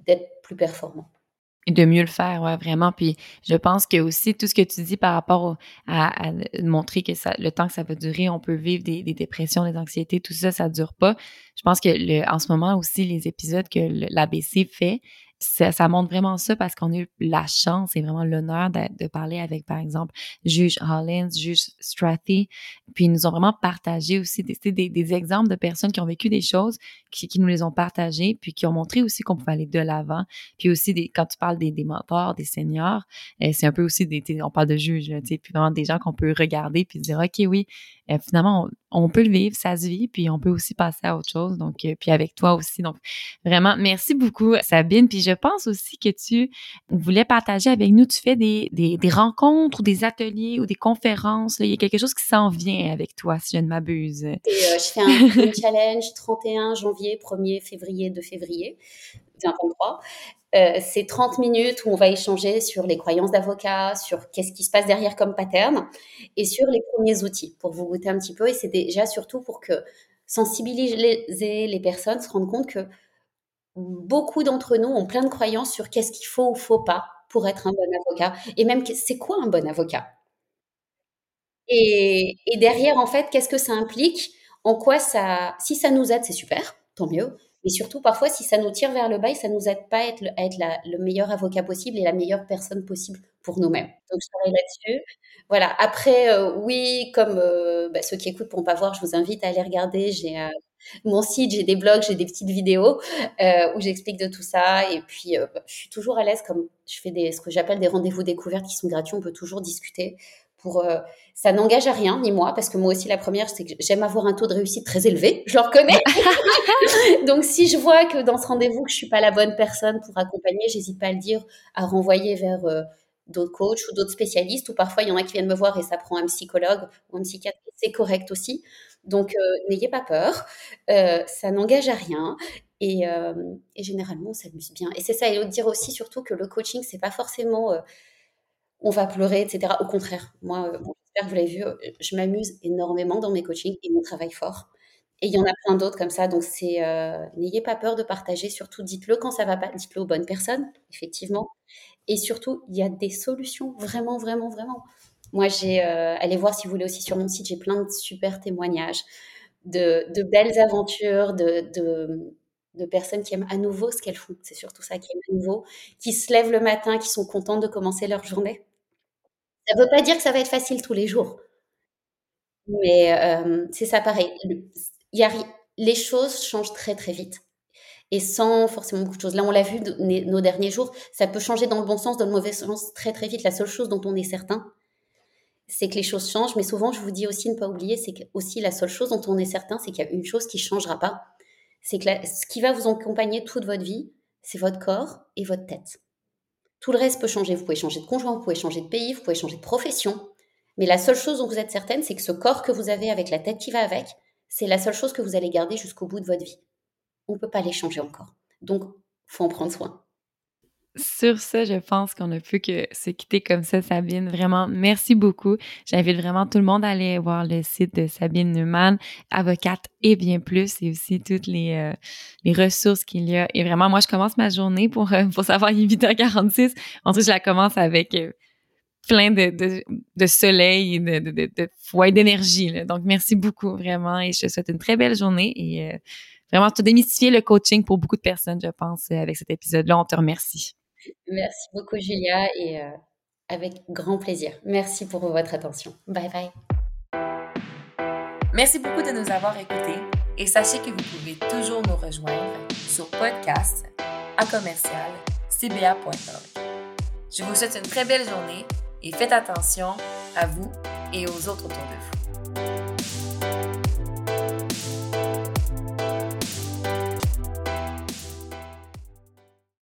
d'être plus performant. Et de mieux le faire, ouais, vraiment. Puis je pense que aussi tout ce que tu dis par rapport à, montrer que ça, le temps que ça va durer, on peut vivre des, des dépressions, des anxiétés, tout ça, ça dure pas. Je pense que le, en ce moment aussi, les épisodes que l'ABC fait, ça, ça, montre vraiment ça parce qu'on a eu la chance et vraiment l'honneur de, parler avec, par exemple, juge Hollins, juge Strathy, puis ils nous ont vraiment partagé aussi des, des, exemples de personnes qui ont vécu des choses, qui, nous les ont partagées, puis qui ont montré aussi qu'on pouvait aller de l'avant. Puis aussi, des, quand tu parles des, des mentors, des seniors, euh, c'est un peu aussi des, on parle de juges, puis vraiment des gens qu'on peut regarder puis dire, OK, oui, euh, finalement, on, on, peut le vivre, ça se vit, puis on peut aussi passer à autre chose. Donc, euh, puis avec toi aussi. Donc, vraiment, merci beaucoup, Sabine. Puis je pense aussi que tu voulais partager avec nous, tu fais des, des, des rencontres ou des ateliers ou des conférences. Là. Il y a quelque chose qui s'en vient avec toi, si je ne m'abuse. Euh, je fais un, un challenge 31 janvier, 1er février, 2 février 2023. Euh, c'est 30 minutes où on va échanger sur les croyances d'avocat, sur qu'est-ce qui se passe derrière comme pattern et sur les premiers outils pour vous goûter un petit peu. Et c'est déjà surtout pour que sensibiliser les personnes, se rendre compte que beaucoup d'entre nous ont plein de croyances sur qu'est-ce qu'il faut ou faut pas pour être un bon avocat. Et même, c'est quoi un bon avocat? Et, et derrière, en fait, qu'est-ce que ça implique? En quoi ça, si ça nous aide, c'est super, tant mieux. Mais surtout, parfois, si ça nous tire vers le bas, ça nous aide pas à être, le, meilleur avocat possible et la meilleure personne possible pour nous-mêmes. Donc, je travaille là-dessus. Voilà. Après, euh, oui, comme euh, bah, ceux qui écoutent pourront pas voir, je vous invite à aller regarder. J'ai euh, mon site, j'ai des blogs, j'ai des petites vidéos où j'explique de tout ça. Et puis, bah, je suis toujours à l'aise, comme je fais des, ce que j'appelle des rendez-vous découvertes qui sont gratuits. On peut toujours discuter pour euh, ça n'engage à rien ni moi parce que moi aussi la première c'est que j'aime avoir un taux de réussite très élevé je le reconnais. Donc si je vois que dans ce rendez-vous que je suis pas la bonne personne pour accompagner j'hésite pas à le dire à renvoyer vers euh, d'autres coachs ou d'autres spécialistes ou parfois il y en a qui viennent me voir et ça prend un psychologue ou un psychiatre c'est correct aussi. Donc euh, n'ayez pas peur ça n'engage à rien et, et généralement on s'amuse bien. Et c'est ça et dire aussi surtout que le coaching c'est pas forcément on va pleurer, etc. Au contraire, moi, euh, j'espère que vous l'avez vu, euh, je m'amuse énormément dans mes coachings et mon travail fort. Et il y en a plein d'autres comme ça. Donc, c'est euh, n'ayez pas peur de partager. Surtout, dites-le quand ça va pas. Dites-le aux bonnes personnes, effectivement. Et surtout, il y a des solutions, vraiment, vraiment, vraiment. Moi, j'ai allez voir si vous voulez aussi sur mon site. J'ai plein de super témoignages, de, belles aventures, de, personnes qui aiment à nouveau ce qu'elles font. C'est surtout ça, qui aiment à nouveau, qui se lèvent le matin, qui sont contentes de commencer leur journée. Ça ne veut pas dire que ça va être facile tous les jours. Mais euh, c'est ça pareil. Il y a, les choses changent très très vite. Et sans forcément beaucoup de choses. Là, on l'a vu nos derniers jours, ça peut changer dans le bon sens, dans le mauvais sens très très vite. La seule chose dont on est certain, c'est que les choses changent. Mais souvent, je vous dis aussi, ne pas oublier, c'est aussi la seule chose dont on est certain, c'est qu'il y a une chose qui ne changera pas. C'est que ce qui va vous accompagner toute votre vie, c'est votre corps et votre tête. Tout le reste peut changer. Vous pouvez changer de conjoint, vous pouvez changer de pays, vous pouvez changer de profession. Mais la seule chose dont vous êtes certaine, c'est que ce corps que vous avez avec la tête qui va avec, c'est la seule chose que vous allez garder jusqu'au bout de votre vie. On ne peut pas les changer encore. Donc, faut en prendre soin. Sur ça, je pense qu'on ne peut que se quitter comme ça, Sabine. Vraiment, merci beaucoup. J'invite vraiment tout le monde à aller voir le site de Sabine Neumann, avocate et bien plus, et aussi toutes les, euh, les ressources qu'il y a. Et vraiment, moi, je commence ma journée pour, euh, pour savoir, il est 8h46. Ensuite, je la commence avec euh, plein de, de, de, soleil et de, de, de, d'énergie. Donc, merci beaucoup, vraiment. Et je te souhaite une très belle journée et vraiment, tu as démystifié le coaching pour beaucoup de personnes, je pense, avec cet épisode-là. On te remercie. Merci beaucoup, Julia, et euh, avec grand plaisir. Merci pour votre attention. Bye bye. Merci beaucoup de nous avoir écoutés et sachez que vous pouvez toujours nous rejoindre sur podcast à commercial cba.org. Je vous souhaite une très belle journée et faites attention à vous et aux autres autour de vous.